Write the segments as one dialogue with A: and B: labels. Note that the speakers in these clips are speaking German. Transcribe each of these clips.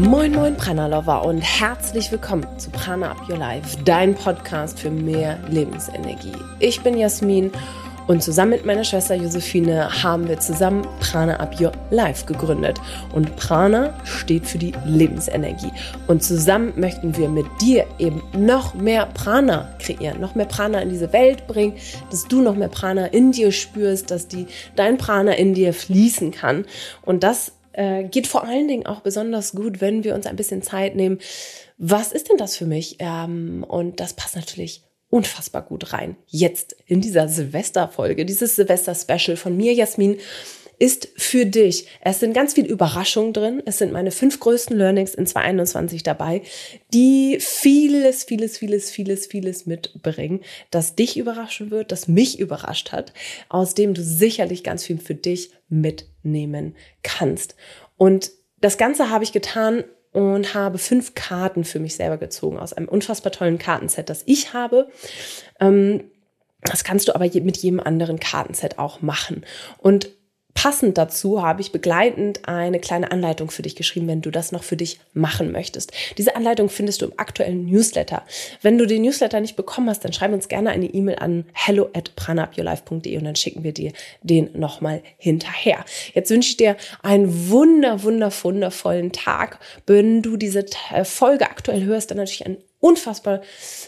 A: Moin Moin Prana Lover und herzlich willkommen zu Prana Up Your Life, dein Podcast für mehr Lebensenergie. Ich bin Jasmin und zusammen mit meiner Schwester Josephine haben wir zusammen Prana Up Your Life gegründet. Und Prana steht für die Lebensenergie. Und zusammen möchten wir mit dir eben noch mehr Prana kreieren, noch mehr Prana in diese Welt bringen, dass du noch mehr Prana in dir spürst, dass die, dein Prana in dir fließen kann. Und das äh, geht vor allen Dingen auch besonders gut, wenn wir uns ein bisschen Zeit nehmen. Was ist denn das für mich? Ähm, und das passt natürlich unfassbar gut rein. Jetzt in dieser Silvesterfolge, dieses Silvester-Special von mir, Jasmin, ist für dich. Es sind ganz viele Überraschungen drin. Es sind meine fünf größten Learnings in 2021 dabei, die vieles, vieles, vieles, vieles, vieles mitbringen, das dich überraschen wird, das mich überrascht hat, aus dem du sicherlich ganz viel für dich mitnehmen kannst. Und das Ganze habe ich getan und habe fünf Karten für mich selber gezogen aus einem unfassbar tollen Kartenset, das ich habe. Ähm, das kannst du aber mit jedem anderen Kartenset auch machen. Und Passend dazu habe ich begleitend eine kleine Anleitung für dich geschrieben, wenn du das noch für dich machen möchtest. Diese Anleitung findest du im aktuellen Newsletter. Wenn du den Newsletter nicht bekommen hast, dann schreib uns gerne eine E-Mail an hello at pranaupyourlife.de und dann schicken wir dir den nochmal hinterher. Jetzt wünsche ich dir einen wunder, wunder, wundervollen Tag. Wenn du diese Folge aktuell hörst, dann natürlich einen unfassbar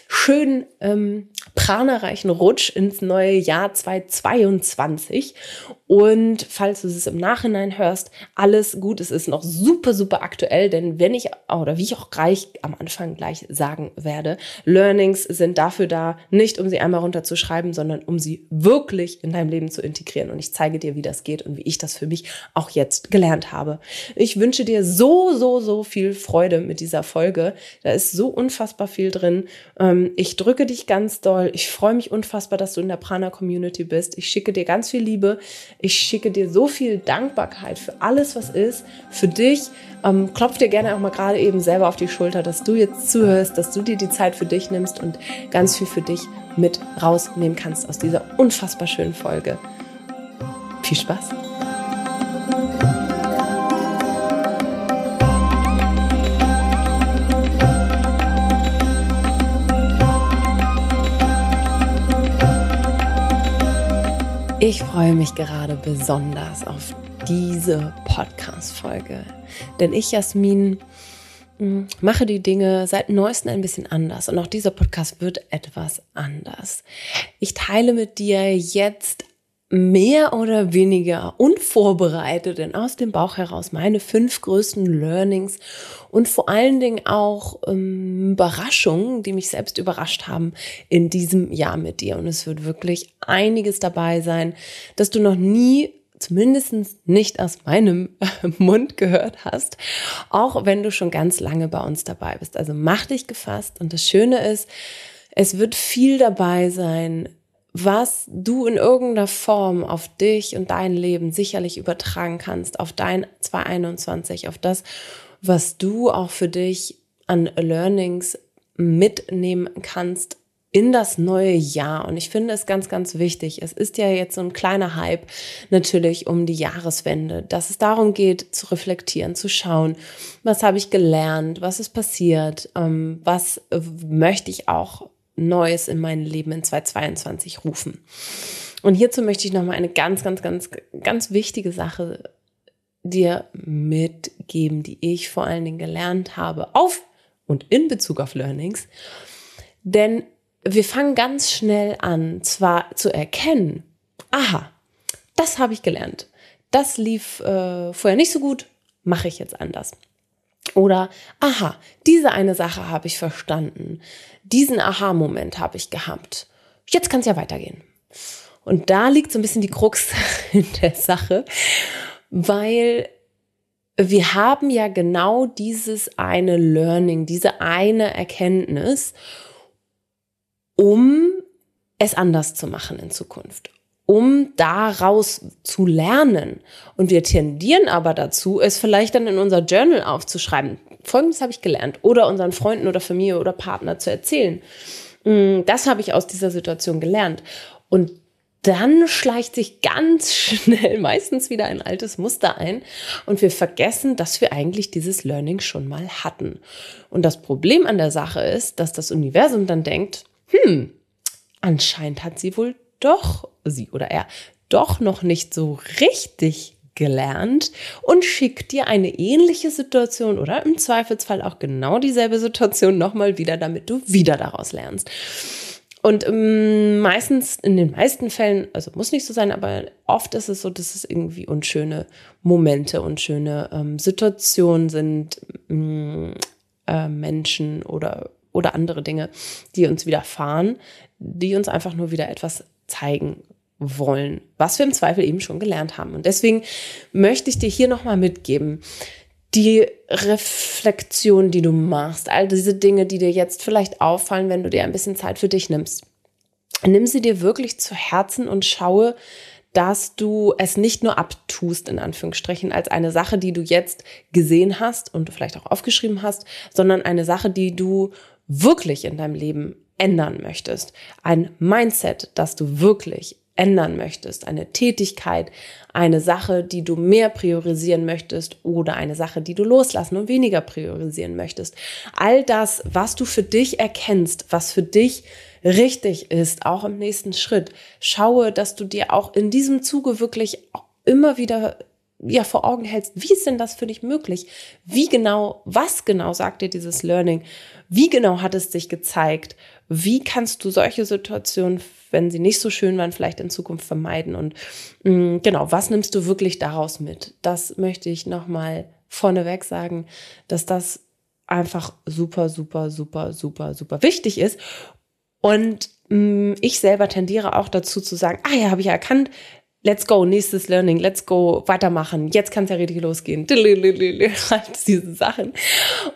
A: schönen, ähm, pranerreichen Rutsch ins neue Jahr 2022. Und falls du es im Nachhinein hörst, alles gut. Es ist noch super, super aktuell, denn wenn ich, oder wie ich auch gleich am Anfang gleich sagen werde, Learnings sind dafür da, nicht um sie einmal runterzuschreiben, sondern um sie wirklich in deinem Leben zu integrieren. Und ich zeige dir, wie das geht und wie ich das für mich auch jetzt gelernt habe. Ich wünsche dir so, so, so viel Freude mit dieser Folge. Da ist so unfassbar viel drin. Ähm, ich drücke dich ganz doll. Ich freue mich unfassbar, dass du in der Prana Community bist. Ich schicke dir ganz viel Liebe. Ich schicke dir so viel Dankbarkeit für alles, was ist, für dich. Ähm, klopf dir gerne auch mal gerade eben selber auf die Schulter, dass du jetzt zuhörst, dass du dir die Zeit für dich nimmst und ganz viel für dich mit rausnehmen kannst aus dieser unfassbar schönen Folge. Viel Spaß! Ich freue mich gerade besonders auf diese Podcast-Folge. Denn ich, Jasmin, hm, mache die Dinge seit neuestem ein bisschen anders. Und auch dieser Podcast wird etwas anders. Ich teile mit dir jetzt mehr oder weniger unvorbereitet denn aus dem Bauch heraus meine fünf größten Learnings und vor allen Dingen auch ähm, Überraschungen, die mich selbst überrascht haben in diesem Jahr mit dir. Und es wird wirklich einiges dabei sein, dass du noch nie zumindest nicht aus meinem Mund gehört hast, auch wenn du schon ganz lange bei uns dabei bist. Also mach dich gefasst und das Schöne ist, es wird viel dabei sein, was du in irgendeiner Form auf dich und dein Leben sicherlich übertragen kannst, auf dein 221, auf das, was du auch für dich an Learnings mitnehmen kannst in das neue Jahr. Und ich finde es ganz, ganz wichtig. Es ist ja jetzt so ein kleiner Hype natürlich um die Jahreswende, dass es darum geht, zu reflektieren, zu schauen, was habe ich gelernt, was ist passiert, ähm, was möchte ich auch Neues in mein Leben in 2022 rufen. Und hierzu möchte ich nochmal eine ganz, ganz, ganz, ganz wichtige Sache dir mitgeben, die ich vor allen Dingen gelernt habe auf und in Bezug auf Learnings. Denn wir fangen ganz schnell an, zwar zu erkennen, aha, das habe ich gelernt. Das lief äh, vorher nicht so gut, mache ich jetzt anders. Oder, aha, diese eine Sache habe ich verstanden. Diesen Aha-Moment habe ich gehabt. Jetzt kann es ja weitergehen. Und da liegt so ein bisschen die Krux in der Sache, weil wir haben ja genau dieses eine Learning, diese eine Erkenntnis, um es anders zu machen in Zukunft, um daraus zu lernen. Und wir tendieren aber dazu, es vielleicht dann in unser Journal aufzuschreiben. Folgendes habe ich gelernt. Oder unseren Freunden oder Familie oder Partner zu erzählen. Mm, das habe ich aus dieser Situation gelernt. Und dann schleicht sich ganz schnell meistens wieder ein altes Muster ein und wir vergessen, dass wir eigentlich dieses Learning schon mal hatten. Und das Problem an der Sache ist, dass das Universum dann denkt, hm, anscheinend hat sie wohl doch, sie oder er, doch noch nicht so richtig gelernt und schickt dir eine ähnliche Situation oder im Zweifelsfall auch genau dieselbe Situation nochmal wieder, damit du wieder daraus lernst. Und ähm, meistens, in den meisten Fällen, also muss nicht so sein, aber oft ist es so, dass es irgendwie unschöne Momente, unschöne ähm, Situationen sind, ähm, äh, Menschen oder, oder andere Dinge, die uns widerfahren, die uns einfach nur wieder etwas zeigen wollen, was wir im Zweifel eben schon gelernt haben. Und deswegen möchte ich dir hier nochmal mitgeben, die Reflexion, die du machst, all diese Dinge, die dir jetzt vielleicht auffallen, wenn du dir ein bisschen Zeit für dich nimmst. Nimm sie dir wirklich zu Herzen und schaue, dass du es nicht nur abtust, in Anführungsstrichen, als eine Sache, die du jetzt gesehen hast und vielleicht auch aufgeschrieben hast, sondern eine Sache, die du wirklich in deinem Leben ändern möchtest. Ein Mindset, das du wirklich ändern möchtest, eine Tätigkeit, eine Sache, die du mehr priorisieren möchtest oder eine Sache, die du loslassen und weniger priorisieren möchtest. All das, was du für dich erkennst, was für dich richtig ist, auch im nächsten Schritt. Schaue, dass du dir auch in diesem Zuge wirklich immer wieder ja vor Augen hältst, wie ist denn das für dich möglich? Wie genau, was genau sagt dir dieses Learning? Wie genau hat es sich gezeigt? Wie kannst du solche Situationen wenn sie nicht so schön waren, vielleicht in Zukunft vermeiden. Und mh, mm, genau, was nimmst du wirklich daraus mit? Das möchte ich nochmal vorneweg sagen, dass das einfach super, super, super, super, super wichtig ist. Und mh, mm, ich selber tendiere auch dazu zu sagen, ah ja, habe ich erkannt, let's go, nächstes Learning, let's go, weitermachen, jetzt kann es ja richtig losgehen. Halt diese Sachen.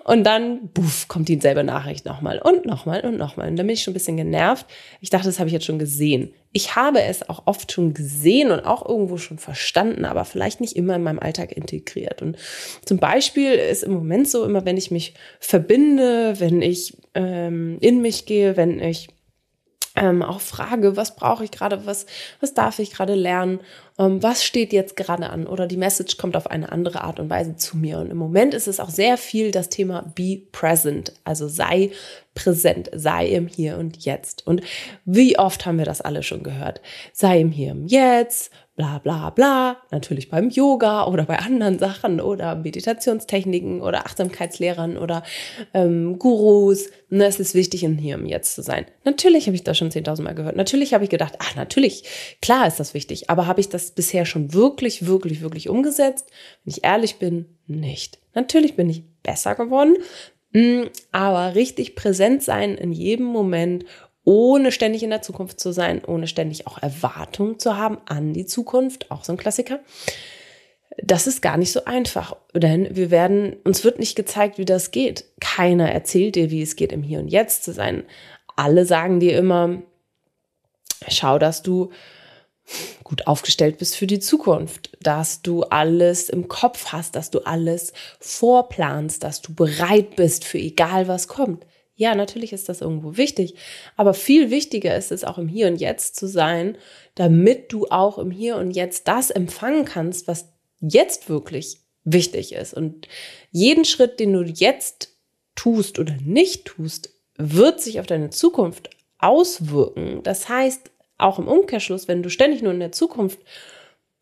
A: Und dann, buff, kommt die selbe Nachricht nochmal und nochmal und nochmal. Und dann bin ich schon ein bisschen genervt. Ich dachte, das habe ich jetzt schon gesehen. Ich habe es auch oft schon gesehen und auch irgendwo schon verstanden, aber vielleicht nicht immer in meinem Alltag integriert. Und zum Beispiel ist im Moment so, immer wenn ich mich verbinde, wenn ich ähm, in mich gehe, wenn ich ähm, auch frage, was brauche ich gerade, was, was darf ich gerade lernen, ähm, was steht jetzt gerade an oder die Message kommt auf eine andere Art und Weise zu mir. Und im Moment ist es auch sehr viel das Thema Be Present, also sei präsent, sei im Hier und Jetzt. Und wie oft haben wir das alle schon gehört? Sei im Hier und Jetzt, bla bla bla, natürlich beim Yoga oder bei anderen Sachen oder Meditationstechniken oder Achtsamkeitslehrern oder ähm, Gurus. Ne, es ist wichtig, in hier im Jetzt zu sein. Natürlich habe ich das schon 10.000 Mal gehört. Natürlich habe ich gedacht, ach natürlich, klar ist das wichtig. Aber habe ich das bisher schon wirklich, wirklich, wirklich umgesetzt? Wenn ich ehrlich bin, nicht. Natürlich bin ich besser geworden, aber richtig präsent sein in jedem Moment ohne ständig in der Zukunft zu sein, ohne ständig auch Erwartungen zu haben an die Zukunft, auch so ein Klassiker. Das ist gar nicht so einfach, denn wir werden, uns wird nicht gezeigt, wie das geht. Keiner erzählt dir, wie es geht, im Hier und Jetzt zu sein. Alle sagen dir immer, schau, dass du gut aufgestellt bist für die Zukunft, dass du alles im Kopf hast, dass du alles vorplanst, dass du bereit bist für egal was kommt. Ja, natürlich ist das irgendwo wichtig, aber viel wichtiger ist es auch im Hier und Jetzt zu sein, damit du auch im Hier und Jetzt das empfangen kannst, was jetzt wirklich wichtig ist. Und jeden Schritt, den du jetzt tust oder nicht tust, wird sich auf deine Zukunft auswirken. Das heißt, auch im Umkehrschluss, wenn du ständig nur in der Zukunft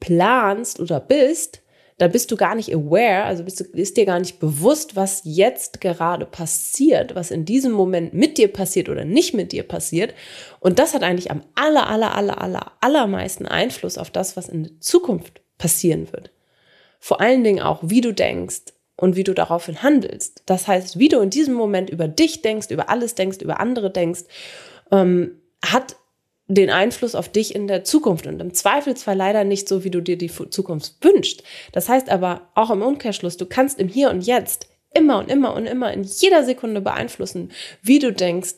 A: planst oder bist, da bist du gar nicht aware, also bist du, ist dir gar nicht bewusst, was jetzt gerade passiert, was in diesem Moment mit dir passiert oder nicht mit dir passiert. Und das hat eigentlich am aller, aller, aller, aller, allermeisten Einfluss auf das, was in der Zukunft passieren wird. Vor allen Dingen auch, wie du denkst und wie du daraufhin handelst. Das heißt, wie du in diesem Moment über dich denkst, über alles denkst, über andere denkst, ähm, hat den Einfluss auf dich in der Zukunft und im Zweifelsfall leider nicht so, wie du dir die Zukunft wünschst. Das heißt aber auch im Umkehrschluss, du kannst im Hier und Jetzt immer und immer und immer in jeder Sekunde beeinflussen, wie du denkst,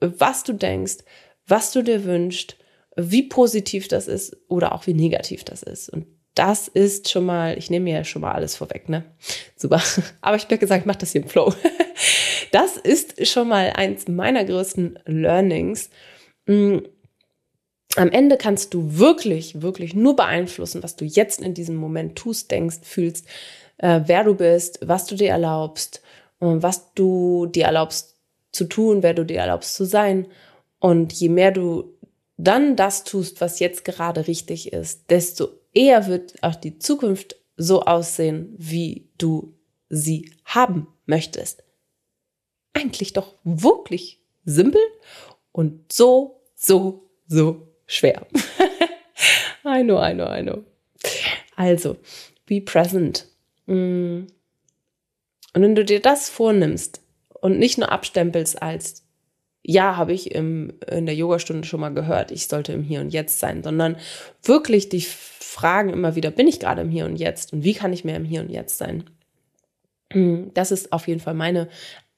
A: was du denkst, was du dir wünschst, wie positiv das ist oder auch wie negativ das ist. Und das ist schon mal, ich nehme mir ja schon mal alles vorweg, ne? Super. Aber ich habe gesagt, ich mache das hier im Flow. Das ist schon mal eins meiner größten Learnings mm, am Ende kannst du wirklich, wirklich nur beeinflussen, was du jetzt in diesem Moment tust, denkst, fühlst, äh, wer du bist, was du dir erlaubst, äh, was du dir erlaubst zu tun, wer du dir erlaubst zu sein. Und je mehr du dann das tust, was jetzt gerade richtig ist, desto eher wird auch die Zukunft so aussehen, wie du sie haben möchtest. Eigentlich doch wirklich simpel und so, so, so schwer. I know, I know, I know. Also, be present. Mm. Und wenn du dir das vornimmst und nicht nur abstempelst als ja, habe ich im, in der Yogastunde schon mal gehört, ich sollte im Hier und Jetzt sein, sondern wirklich dich fragen immer wieder, bin ich gerade im Hier und Jetzt und wie kann ich mehr im Hier und Jetzt sein? Mm, das ist auf jeden Fall meine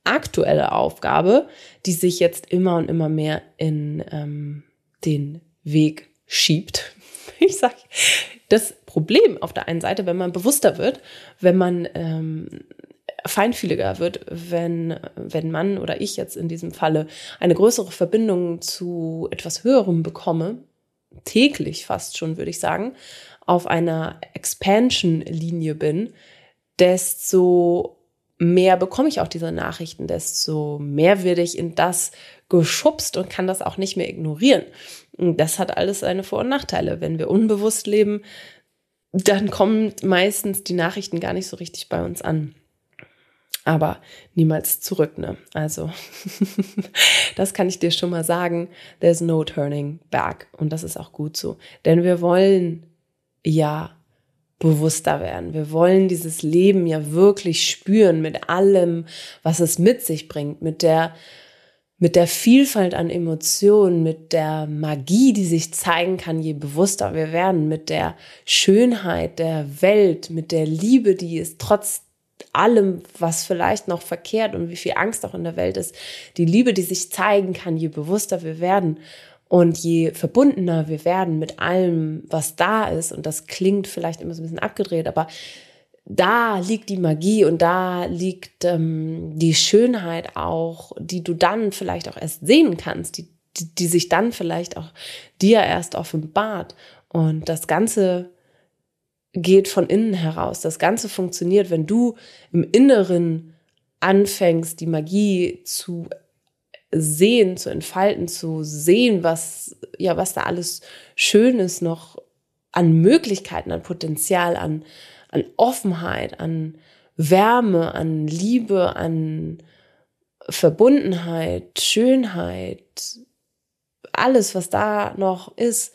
A: aktuelle Aufgabe, die sich jetzt immer und immer mehr in ähm, den Weg schiebt. Ich sage, das Problem auf der einen Seite, wenn man bewusster wird, wenn man ähm, feinfühliger wird, wenn, wenn man oder ich jetzt in diesem Falle eine größere Verbindung zu etwas Höherem bekomme, täglich fast schon, würde ich sagen, auf einer Expansion-Linie bin, desto mehr bekomme ich auch diese Nachrichten, desto mehr werde ich in das geschubst und kann das auch nicht mehr ignorieren. Das hat alles seine Vor- und Nachteile. Wenn wir unbewusst leben, dann kommen meistens die Nachrichten gar nicht so richtig bei uns an. Aber niemals zurück, ne? Also, das kann ich dir schon mal sagen. There's no turning back. Und das ist auch gut so. Denn wir wollen ja bewusster werden. Wir wollen dieses Leben ja wirklich spüren mit allem, was es mit sich bringt, mit der mit der Vielfalt an Emotionen, mit der Magie, die sich zeigen kann, je bewusster wir werden, mit der Schönheit der Welt, mit der Liebe, die es trotz allem, was vielleicht noch verkehrt und wie viel Angst auch in der Welt ist, die Liebe, die sich zeigen kann, je bewusster wir werden. Und je verbundener wir werden mit allem, was da ist, und das klingt vielleicht immer so ein bisschen abgedreht, aber da liegt die Magie und da liegt ähm, die Schönheit auch, die du dann vielleicht auch erst sehen kannst, die, die, die sich dann vielleicht auch dir erst offenbart. Und das Ganze geht von innen heraus. Das Ganze funktioniert, wenn du im Inneren anfängst, die Magie zu sehen, zu entfalten, zu sehen, was, ja, was da alles Schönes noch an Möglichkeiten, an Potenzial, an, an Offenheit, an Wärme, an Liebe, an Verbundenheit, Schönheit, alles, was da noch ist,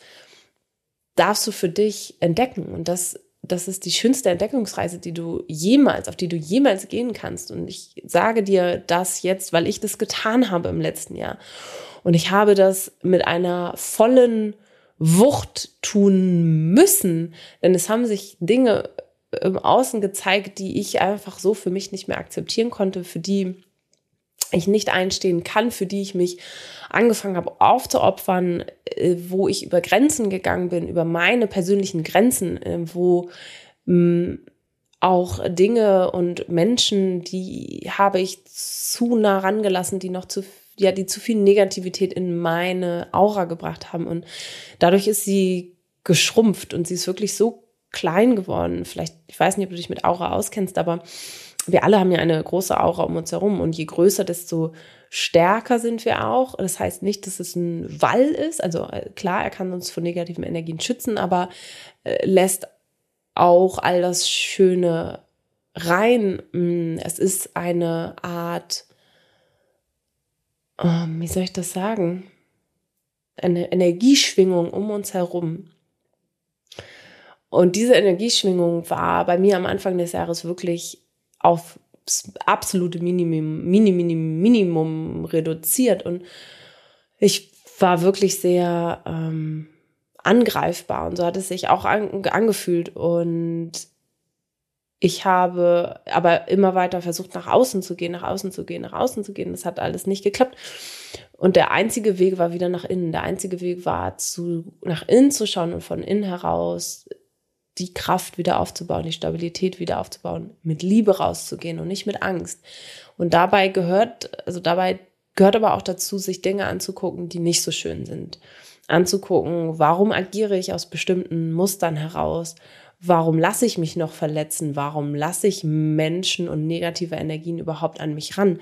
A: darfst du für dich entdecken. Und das das ist die schönste Entdeckungsreise, die du jemals, auf die du jemals gehen kannst. Und ich sage dir das jetzt, weil ich das getan habe im letzten Jahr. Und ich habe das mit einer vollen Wucht tun müssen, denn es haben sich Dinge im Außen gezeigt, die ich einfach so für mich nicht mehr akzeptieren konnte, für die ich nicht einstehen kann, für die ich mich angefangen habe aufzuopfern, äh, wo ich über Grenzen gegangen bin, über meine persönlichen Grenzen, äh, wo hm, auch Dinge und Menschen, die habe ich zu nah rangelassen, die noch zu ja, die zu viel Negativität in meine Aura gebracht haben. Und dadurch ist sie geschrumpft und sie ist wirklich so klein geworden. Vielleicht, ich weiß nicht, ob du dich mit Aura auskennst, aber wir alle haben ja eine große Aura um uns herum und je größer, desto stärker sind wir auch. Das heißt nicht, dass es ein Wall ist. Also äh, klar, er kann uns vor negativen Energien schützen, aber äh, lässt auch all das Schöne rein. Mm, es ist eine Art, ähm, wie soll ich das sagen? Eine Energieschwingung um uns herum. Und diese Energieschwingung war bei mir am Anfang des Jahres wirklich auf absolute Minimum, Minimum, Minimum reduziert. Und ich war wirklich sehr ähm, angreifbar und so hat es sich auch an, angefühlt. Und ich habe aber immer weiter versucht, nach außen zu gehen, nach außen zu gehen, nach außen zu gehen. Das hat alles nicht geklappt. Und der einzige Weg war wieder nach innen. Der einzige Weg war, zu, nach innen zu schauen und von innen heraus die Kraft wieder aufzubauen, die Stabilität wieder aufzubauen, mit Liebe rauszugehen und nicht mit Angst. Und dabei gehört, also dabei gehört aber auch dazu, sich Dinge anzugucken, die nicht so schön sind. anzugucken, warum agiere ich aus bestimmten Mustern heraus, warum lasse ich mich noch verletzen, warum lasse ich Menschen und negative Energien überhaupt an mich ran,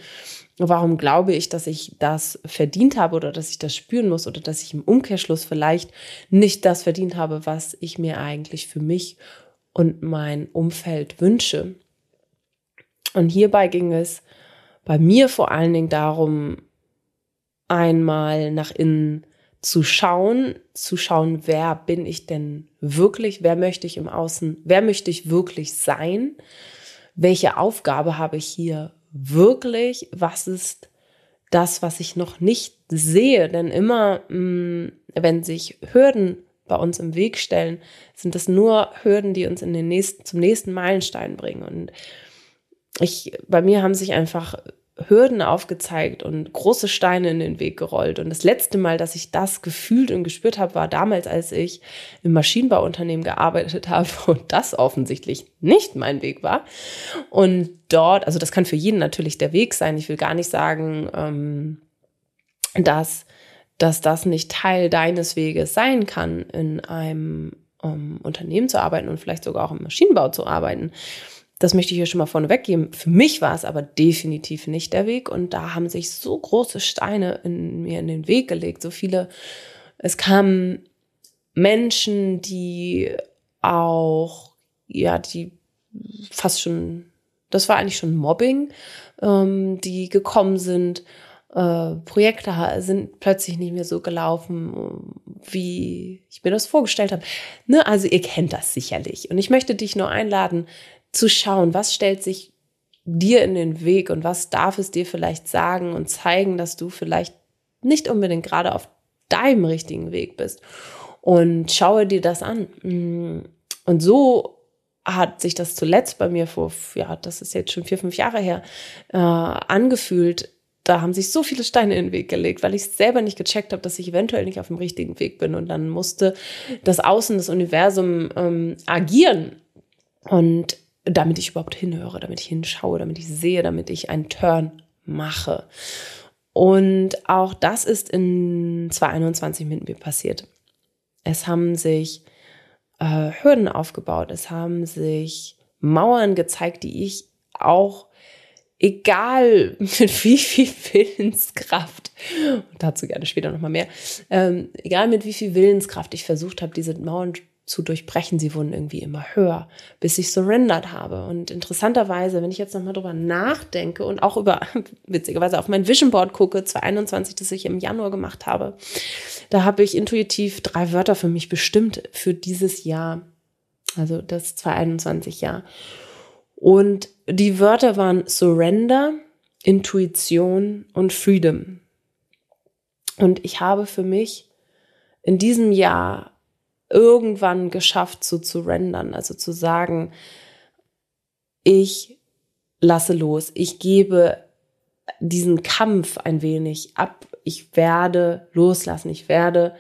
A: warum glaube ich, dass ich das verdient habe oder dass ich das spüren muss oder dass ich im Umkehrschluss vielleicht nicht das verdient habe, was ich mir eigentlich für mich und mein Umfeld wünsche. Und hierbei ging es bei mir vor allen Dingen darum, einmal nach innen zu schauen, zu schauen, wer bin ich denn wirklich, wer möchte ich im Außen, wer möchte ich wirklich sein, welche Aufgabe habe ich hier wirklich, was ist das, was ich noch nicht sehe, denn immer, mm, wenn sich Hürden bei uns im Weg stellen, sind das nur Hürden, die uns in den nächsten, zum nächsten Meilenstein bringen. Und ich, bei mir haben sich einfach Hürden aufgezeigt und große Steine in den Weg gerollt. Und das letzte Mal, dass ich das gefühlt und gespürt habe, war damals, als ich im Maschinenbauunternehmen gearbeitet habe und das offensichtlich nicht mein Weg war. Und dort, also das kann für jeden natürlich der Weg sein. Ich will gar nicht sagen, ähm, dass, dass das nicht Teil deines Weges sein kann, in einem ähm, Unternehmen zu arbeiten und vielleicht sogar auch im Maschinenbau zu arbeiten. Das möchte ich hier schon mal vorne weggeben. Für mich war es aber definitiv nicht der Weg. Und da haben sich so große Steine in mir in den Weg gelegt. So viele. Es kamen Menschen, die auch, ja, die fast schon, das war eigentlich schon Mobbing, ähm, die gekommen sind. Äh, Projekte sind plötzlich nicht mehr so gelaufen, wie ich mir das vorgestellt habe. Ne? Also ihr kennt das sicherlich. Und ich möchte dich nur einladen, zu schauen, was stellt sich dir in den Weg und was darf es dir vielleicht sagen und zeigen, dass du vielleicht nicht unbedingt gerade auf deinem richtigen Weg bist. Und schaue dir das an. Und so hat sich das zuletzt bei mir vor, ja, das ist jetzt schon vier, fünf Jahre her, äh, angefühlt. Da haben sich so viele Steine in den Weg gelegt, weil ich selber nicht gecheckt habe, dass ich eventuell nicht auf dem richtigen Weg bin. Und dann musste das Außen, das Universum ähm, agieren. Und damit ich überhaupt hinhöre, damit ich hinschaue, damit ich sehe, damit ich einen Turn mache. Und auch das ist in 2021 mit mir passiert. Es haben sich äh, Hürden aufgebaut, es haben sich Mauern gezeigt, die ich auch, egal mit wie viel Willenskraft, dazu gerne später nochmal mehr, ähm, egal mit wie viel Willenskraft ich versucht habe, diese Mauern zu durchbrechen. Sie wurden irgendwie immer höher, bis ich surrendert habe. Und interessanterweise, wenn ich jetzt nochmal drüber nachdenke und auch über, witzigerweise auf mein Vision Board gucke, 2021, das ich im Januar gemacht habe, da habe ich intuitiv drei Wörter für mich bestimmt für dieses Jahr. Also das 2021 Jahr. Und die Wörter waren Surrender, Intuition und Freedom. Und ich habe für mich in diesem Jahr irgendwann geschafft, so zu rendern, also zu sagen, ich lasse los, ich gebe diesen Kampf ein wenig ab, ich werde loslassen, ich werde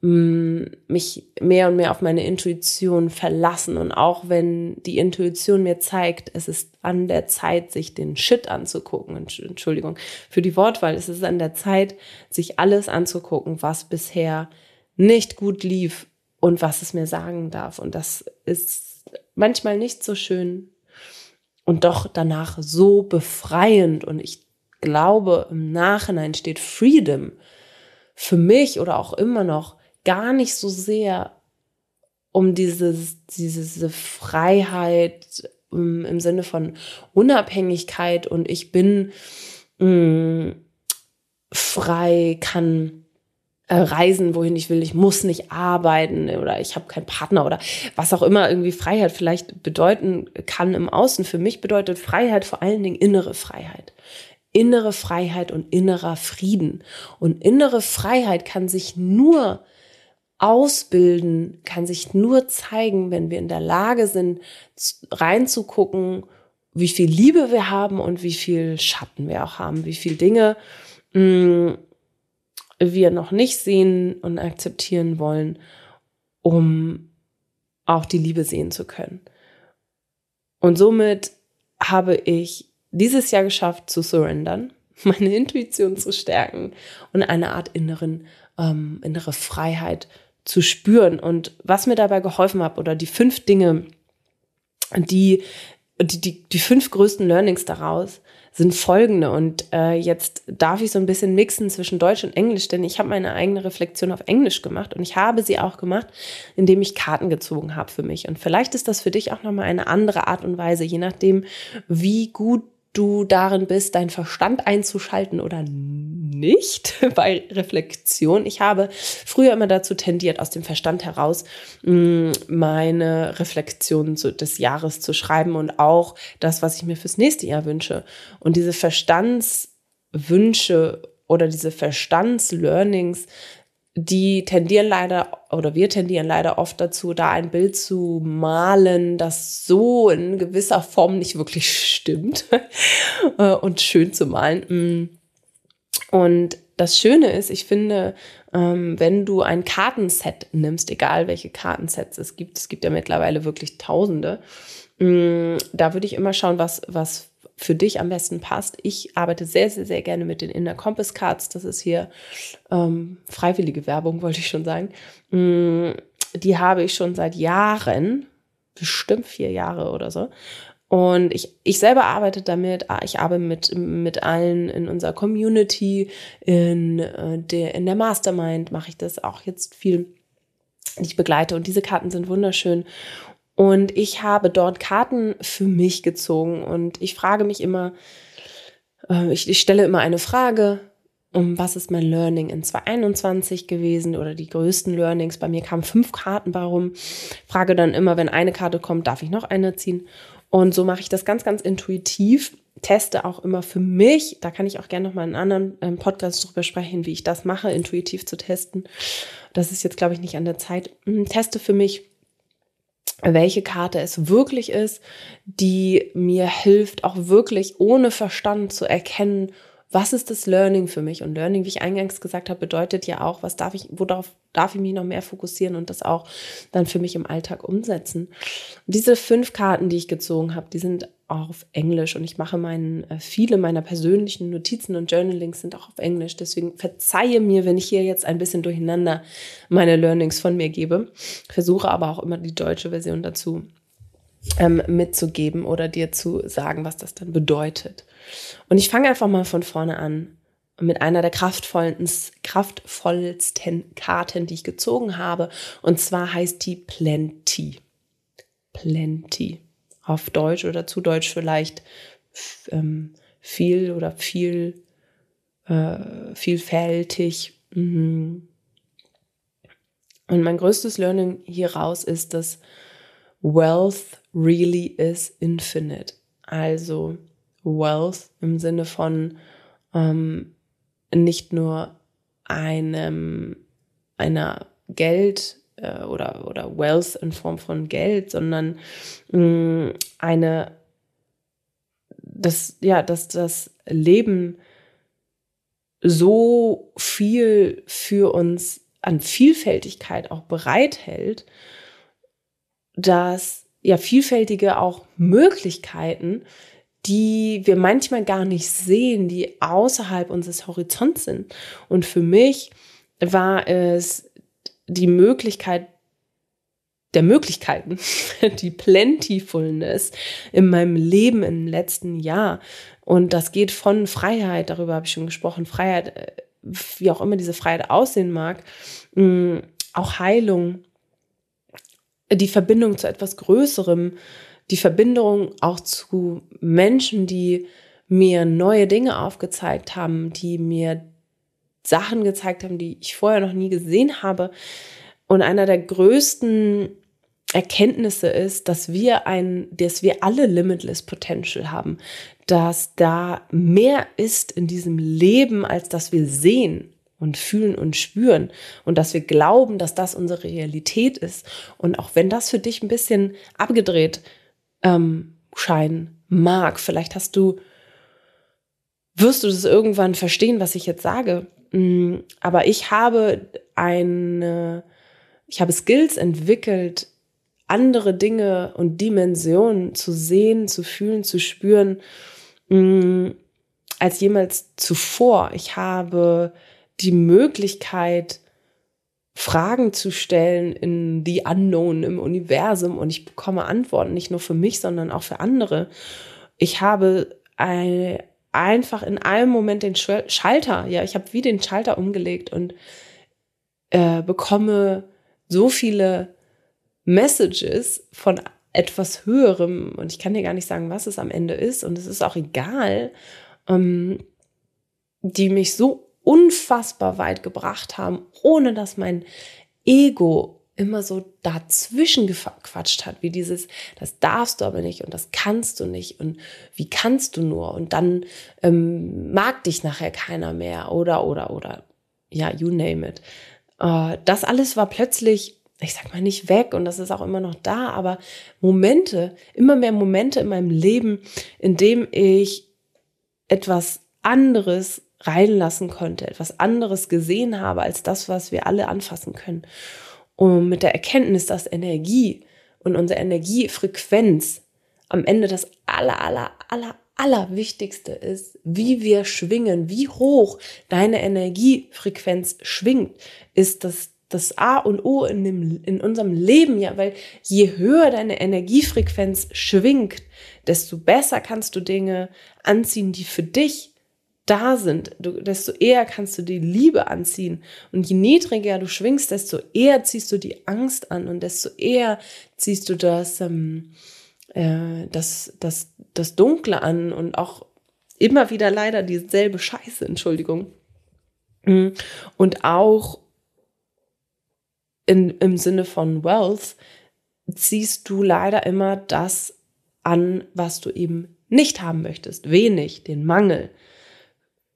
A: mm, mich mehr und mehr auf meine Intuition verlassen. Und auch wenn die Intuition mir zeigt, es ist an der Zeit, sich den Shit anzugucken, Entschuldigung für die Wortwahl, es ist an der Zeit, sich alles anzugucken, was bisher nicht gut lief, und was es mir sagen darf. Und das ist manchmal nicht so schön und doch danach so befreiend. Und ich glaube, im Nachhinein steht Freedom für mich oder auch immer noch gar nicht so sehr um dieses, diese Freiheit um, im Sinne von Unabhängigkeit und ich bin mh, mm, frei, kann äh, reisen, wohin ich will, ich muss nicht arbeiten oder ich habe keinen Partner oder was auch immer irgendwie Freiheit vielleicht bedeuten kann im Außen. Für mich bedeutet Freiheit vor allen Dingen innere Freiheit. Innere Freiheit und innerer Frieden. Und innere Freiheit kann sich nur ausbilden, kann sich nur zeigen, wenn wir in der Lage sind, reinzugucken, wie viel Liebe wir haben und wie viel Schatten wir auch haben, wie viel Dinge mh, mm, wir noch nicht sehen und akzeptieren wollen, um auch die Liebe sehen zu können. Und somit habe ich dieses Jahr geschafft zu surrendern, meine Intuition zu stärken und eine Art inneren, ähm, innere Freiheit zu spüren. Und was mir dabei geholfen hat, oder die fünf Dinge, die, die, die, die fünf größten Learnings daraus, sind folgende. Und äh, jetzt darf ich so ein bisschen mixen zwischen Deutsch und Englisch, denn ich habe meine eigene Reflexion auf Englisch gemacht und ich habe sie auch gemacht, indem ich Karten gezogen habe für mich. Und vielleicht ist das für dich auch nochmal eine andere Art und Weise, je nachdem, wie gut du darin bist, deinen Verstand einzuschalten oder nicht bei Reflexion. Ich habe früher immer dazu tendiert, aus dem Verstand heraus mm, meine Reflexion des Jahres zu schreiben und auch das, was ich mir fürs nächste Jahr wünsche. Und diese Verstandswünsche oder diese Verstandslearnings die tendieren leider oder wir tendieren leider oft dazu, da ein Bild zu malen, das so in gewisser Form nicht wirklich stimmt äh, und schön zu malen. Mm. Und das Schöne ist, ich finde, ähm, wenn du ein Kartenset nimmst, egal welche Kartensets es gibt, es gibt ja mittlerweile wirklich Tausende, mm, da würde ich immer schauen, was, was für dich am besten passt. Ich arbeite sehr, sehr, sehr gerne mit den Inner Compass Cards. Das ist hier ähm, freiwillige Werbung, wollte ich schon sagen. Mm, die habe ich schon seit Jahren, bestimmt vier Jahre oder so. Und ich, ich selber arbeite damit, ah, ich arbeite mit, mit allen in unserer Community, in, äh, der, in der Mastermind mache ich das auch jetzt viel, die ich begleite. Und diese Karten sind wunderschön. Und ich habe dort Karten für mich gezogen und ich frage mich immer, äh, ich, ich stelle immer eine Frage, um was ist mein Learning in 2021 gewesen oder die größten Learnings. Bei mir kamen fünf Karten bei rum. Frage dann immer, wenn eine Karte kommt, darf ich noch eine ziehen? Und so mache ich das ganz, ganz intuitiv. Teste auch immer für mich. Da kann ich auch gerne noch mal einen anderen ähm, Podcast drüber sprechen, wie ich das mache, intuitiv zu testen. Das ist jetzt, glaube ich, nicht an der Zeit. Hm, teste für mich welche Karte es wirklich ist, die mir hilft, auch wirklich ohne Verstand zu erkennen, was ist das Learning für mich? Und Learning, wie ich eingangs gesagt habe, bedeutet ja auch, was darf ich, worauf darf ich mich noch mehr fokussieren und das auch dann für mich im Alltag umsetzen. Und diese fünf Karten, die ich gezogen habe, die sind auf Englisch und ich mache meinen, äh, viele meiner persönlichen Notizen und Journalings sind auch auf Englisch. Deswegen verzeihe mir, wenn ich hier jetzt ein bisschen durcheinander meine Learnings von mir gebe. Versuche aber auch immer die deutsche Version dazu ähm, mitzugeben oder dir zu sagen, was das dann bedeutet. Und ich fange einfach mal von vorne an mit einer der kraftvollsten, kraftvollsten Karten, die ich gezogen habe. Und zwar heißt die Plenty. Plenty. Auf Deutsch oder zu Deutsch vielleicht ähm, viel oder viel, äh, vielfältig. Mhm. Und mein größtes Learning hier raus ist, dass Wealth really is infinite. Also Wealth im Sinne von ähm, nicht nur einem, einer Geld äh, oder, oder Wealth in Form von Geld, sondern mh, mm, eine, dass, ja, dass das Leben so viel für uns an Vielfältigkeit auch bereithält, dass ja vielfältige auch Möglichkeiten die wir manchmal gar nicht sehen, die außerhalb unseres Horizonts sind. Und für mich war es die Möglichkeit der Möglichkeiten, die Plentifulness in meinem Leben im letzten Jahr. Und das geht von Freiheit, darüber habe ich schon gesprochen, Freiheit, äh, wie auch immer diese Freiheit aussehen mag, mm, auch Heilung, die Verbindung zu etwas Größerem, die Verbindung auch zu Menschen, die mir neue Dinge aufgezeigt haben, die mir Sachen gezeigt haben, die ich vorher noch nie gesehen habe. Und einer der größten Erkenntnisse ist, dass wir ein, dass wir alle limitless Potential haben, dass da mehr ist in diesem Leben, als dass wir sehen und fühlen und spüren und dass wir glauben, dass das unsere Realität ist. Und auch wenn das für dich ein bisschen abgedreht ähm, scheinen mag. Vielleicht hast du, wirst du das irgendwann verstehen, was ich jetzt sage. Mm, aber ich habe eine, ich habe Skills entwickelt, andere Dinge und Dimensionen zu sehen, zu fühlen, zu spüren, mm, als jemals zuvor. Ich habe die Möglichkeit, Fragen zu stellen in the unknown im Universum und ich bekomme Antworten nicht nur für mich, sondern auch für andere. Ich habe ein, einfach in einem Moment den Schalter, ja, ich habe wie den Schalter umgelegt und äh, bekomme so viele Messages von etwas Höherem und ich kann dir gar nicht sagen, was es am Ende ist und es ist auch egal, ähm, die mich so unfassbar weit gebracht haben, ohne dass mein Ego immer so dazwischen gequatscht hat, wie dieses, das darfst du aber nicht und das kannst du nicht und wie kannst du nur und dann ähm, mag dich nachher keiner mehr oder oder oder ja, you name it. Äh, das alles war plötzlich, ich sag mal nicht weg und das ist auch immer noch da, aber Momente, immer mehr Momente in meinem Leben, in dem ich etwas anderes reinlassen konnte, etwas anderes gesehen habe als das, was wir alle anfassen können. Und mit der Erkenntnis, dass Energie und unsere Energiefrequenz am Ende das aller, aller, aller, aller Wichtigste ist, wie wir schwingen, wie hoch deine Energiefrequenz schwingt, ist das das A und O in, dem, in unserem Leben, ja, weil je höher deine Energiefrequenz schwingt, desto besser kannst du Dinge anziehen, die für dich da sind, du, desto eher kannst du die Liebe anziehen. Und je niedriger du schwingst, desto eher ziehst du die Angst an und desto eher ziehst du das, ähm, äh, das, das, das Dunkle an und auch immer wieder leider dieselbe Scheiße, Entschuldigung. Mm. Und auch in, im Sinne von Wealth ziehst du leider immer das an, was du eben nicht haben möchtest. Wenig, den Mangel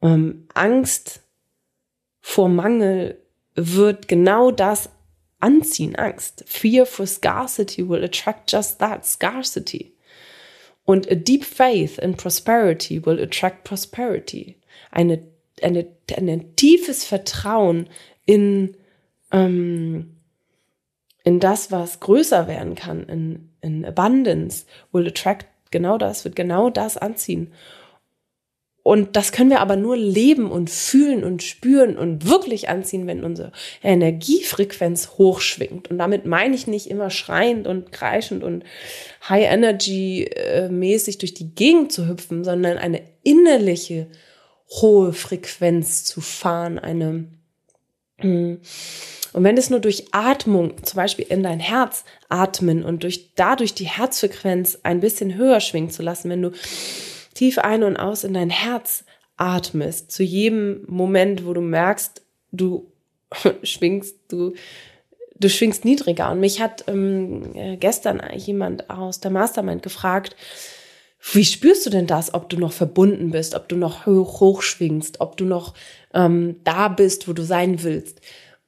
A: ähm, Angst vor Mangel wird genau das anziehen, Angst. Fear for scarcity will attract just that, scarcity. Und a deep faith in prosperity will attract prosperity. Eine, eine, ein tiefes Vertrauen in, ähm, in das, was größer werden kann, in, in Abundance, will attract genau das, wird genau das anziehen. Und das können wir aber nur leben und fühlen und spüren und wirklich anziehen, wenn unsere Energiefrequenz hochschwingt. Und damit meine ich nicht immer schreiend und kreischend und High Energy äh, durch die Gegend zu hüpfen, sondern eine innerliche hohe Frequenz zu fahren, eine hm, und wenn es nur durch Atmung, zum Beispiel in dein Herz atmen und durch dadurch die Herzfrequenz ein bisschen höher schwingen zu lassen, wenn du tief ein und aus in dein Herz atmest, zu jedem Moment, wo du merkst, du schwingst, du, du schwingst niedriger. Und mich hat ähm, äh, gestern jemand aus der Mastermind gefragt, wie spürst du denn das, ob du noch verbunden bist, ob du noch hoch, hoch schwingst, ob du noch ähm, da bist, wo du sein willst?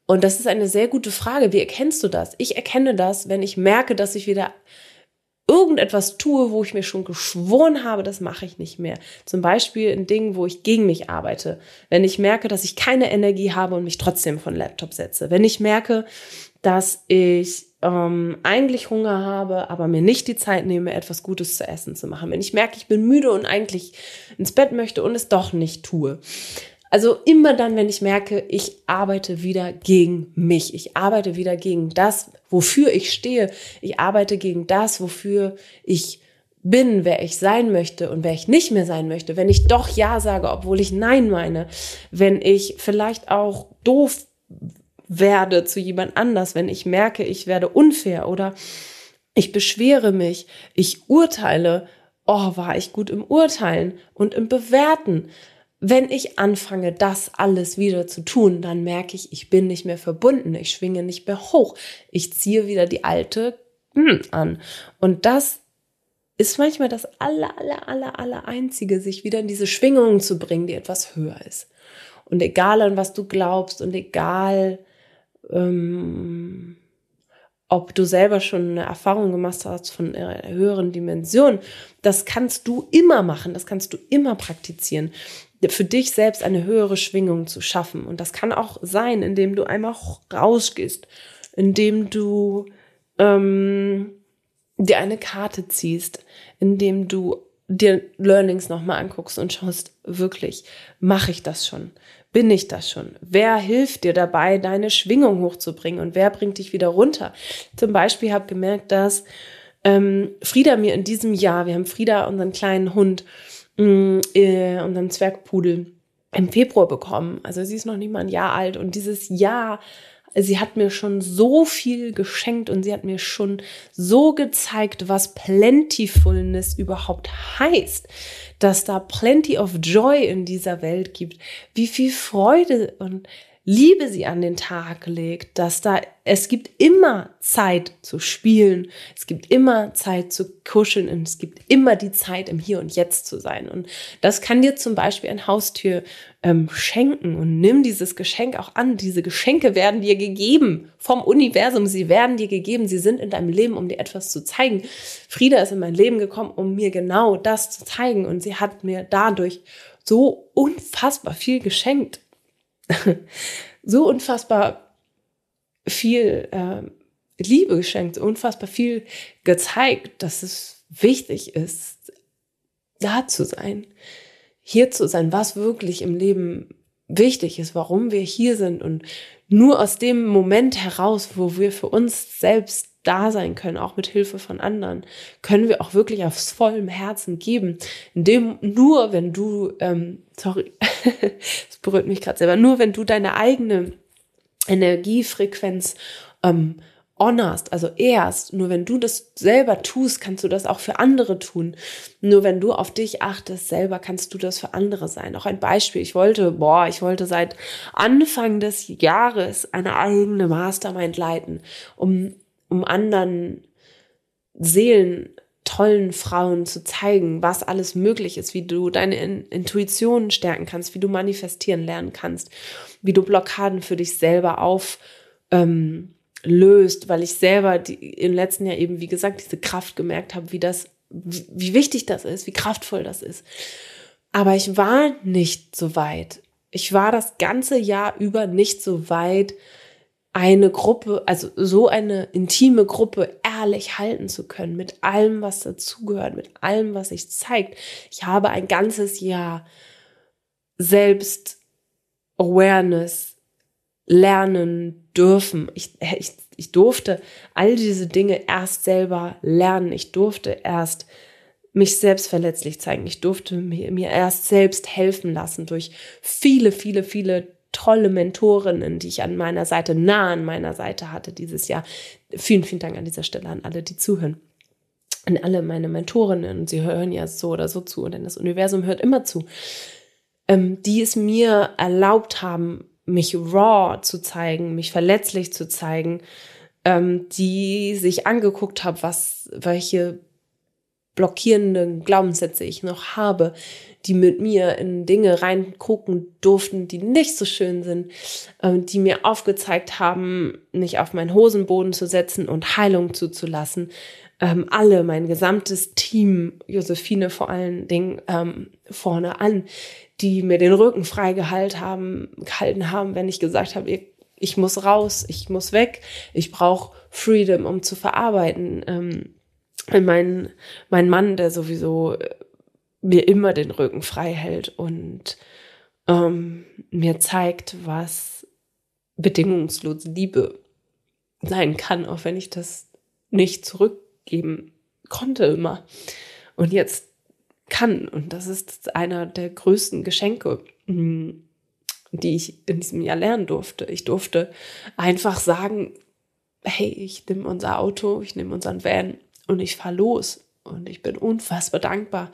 A: Und das ist eine sehr gute Frage. Wie erkennst du das? Ich erkenne das, wenn ich merke, dass ich wieder irgendetwas tue, wo ich mir schon geschworen habe, das mache ich nicht mehr. Zum Beispiel in Dingen, wo ich gegen mich arbeite. Wenn ich merke, dass ich keine Energie habe und mich trotzdem von Laptop setze. Wenn ich merke, dass ich ähm, eigentlich Hunger habe, aber mir nicht die Zeit nehme, etwas Gutes zu essen zu machen. Wenn ich merke, ich bin müde und eigentlich ins Bett möchte und es doch nicht tue. Also immer dann, wenn ich merke, ich arbeite wieder gegen mich. Ich arbeite wieder gegen das, wofür ich stehe. Ich arbeite gegen das, wofür ich bin, wer ich sein möchte und wer ich nicht mehr sein möchte. Wenn ich doch Ja sage, obwohl ich Nein meine. Wenn ich vielleicht auch doof werde zu jemand anders. Wenn ich merke, ich werde unfair oder ich beschwere mich. Ich urteile. Oh, war ich gut im Urteilen und im Bewerten wenn ich anfange, das alles wieder zu tun, dann merke ich, ich bin nicht mehr verbunden, ich schwinge nicht mehr hoch, ich ziehe wieder die alte hm, an. Und das ist manchmal das aller, aller, aller, aller einzige, sich wieder in diese Schwingung zu bringen, die etwas höher ist. Und egal an was du glaubst und egal, ähm, ob du selber schon eine Erfahrung gemacht hast von einer höheren Dimension, das kannst du immer machen, das kannst du immer praktizieren für dich selbst eine höhere Schwingung zu schaffen. Und das kann auch sein, indem du einmal rausgehst, indem du ähm, dir eine Karte ziehst, indem du dir Learnings nochmal anguckst und schaust, wirklich, mache ich das schon? Bin ich das schon? Wer hilft dir dabei, deine Schwingung hochzubringen und wer bringt dich wieder runter? Zum Beispiel habe gemerkt, dass ähm, Frieda mir in diesem Jahr, wir haben Frieda, unseren kleinen Hund, äh, unseren Zwergpudel, im Februar bekommen. Also sie ist noch nicht mal ein Jahr alt und dieses Jahr sie hat mir schon so viel geschenkt und sie hat mir schon so gezeigt, was Plentifulness überhaupt heißt, dass da plenty of joy in dieser Welt gibt, wie viel Freude und Liebe sie an den Tag legt, dass da, es gibt immer Zeit zu spielen, es gibt immer Zeit zu kuscheln und es gibt immer die Zeit im Hier und Jetzt zu sein. Und das kann dir zum Beispiel ein Haustür ähm, schenken und nimm dieses Geschenk auch an. Diese Geschenke werden dir gegeben vom Universum, sie werden dir gegeben, sie sind in deinem Leben, um dir etwas zu zeigen. Frieda ist in mein Leben gekommen, um mir genau das zu zeigen und sie hat mir dadurch so unfassbar viel geschenkt so unfassbar viel äh, Liebe geschenkt, so unfassbar viel gezeigt, dass es wichtig ist, da zu sein, hier zu sein, was wirklich im Leben wichtig ist, warum wir hier sind und nur aus dem Moment heraus, wo wir für uns selbst da sein können, auch mit Hilfe von anderen, können wir auch wirklich aufs vollem Herzen geben. Indem nur wenn du, ähm, sorry, es berührt mich gerade selber, nur wenn du deine eigene Energiefrequenz ähm, honorst, also erst, nur wenn du das selber tust, kannst du das auch für andere tun. Nur wenn du auf dich achtest selber, kannst du das für andere sein. Auch ein Beispiel, ich wollte, boah, ich wollte seit Anfang des Jahres eine eigene Mastermind leiten, um um anderen Seelen, tollen Frauen zu zeigen, was alles möglich ist, wie du deine Intuition stärken kannst, wie du manifestieren lernen kannst, wie du Blockaden für dich selber auf ähm, weil ich selber die, im letzten Jahr eben, wie gesagt, diese Kraft gemerkt habe, wie das, wie wichtig das ist, wie kraftvoll das ist. Aber ich war nicht so weit. Ich war das ganze Jahr über nicht so weit, eine Gruppe, also so eine intime Gruppe ehrlich halten zu können, mit allem, was dazugehört, mit allem, was sich zeigt. Ich habe ein ganzes Jahr selbst Awareness lernen dürfen. Ich, ich, ich durfte all diese Dinge erst selber lernen. Ich durfte erst mich selbst verletzlich zeigen. Ich durfte mir, mir erst selbst helfen lassen durch viele, viele, viele tolle Mentorinnen, die ich an meiner Seite, nah an meiner Seite hatte dieses Jahr. Vielen, vielen Dank an dieser Stelle an alle, die zuhören. An alle meine Mentorinnen, sie hören ja so oder so zu, denn das Universum hört immer zu, ähm, die es mir erlaubt haben, mich raw zu zeigen, mich verletzlich zu zeigen, ähm, die sich angeguckt haben, was, welche blockierenden Glaubenssätze ich noch habe, die mit mir in Dinge reingucken durften, die nicht so schön sind, ähm, die mir aufgezeigt haben, nicht auf meinen Hosenboden zu setzen und Heilung zuzulassen. Ähm, alle, mein gesamtes Team, Josephine vor allen Dingen ähm, vorne an, die mir den Rücken frei gehalten haben, gehalten haben, wenn ich gesagt habe, ich muss raus, ich muss weg, ich brauche Freedom, um zu verarbeiten. Ähm, mein, mein Mann, der sowieso äh, mir immer den Rücken frei hält und ähm, mir zeigt, was bedingungslose Liebe sein kann, auch wenn ich das nicht zurückgeben konnte immer und jetzt kann. Und das ist einer der größten Geschenke, hm, die ich in diesem Jahr lernen durfte. Ich durfte einfach sagen, hey, ich nehme unser Auto, ich nehme unseren Van und ich fahre los. Und ich bin unfassbar dankbar,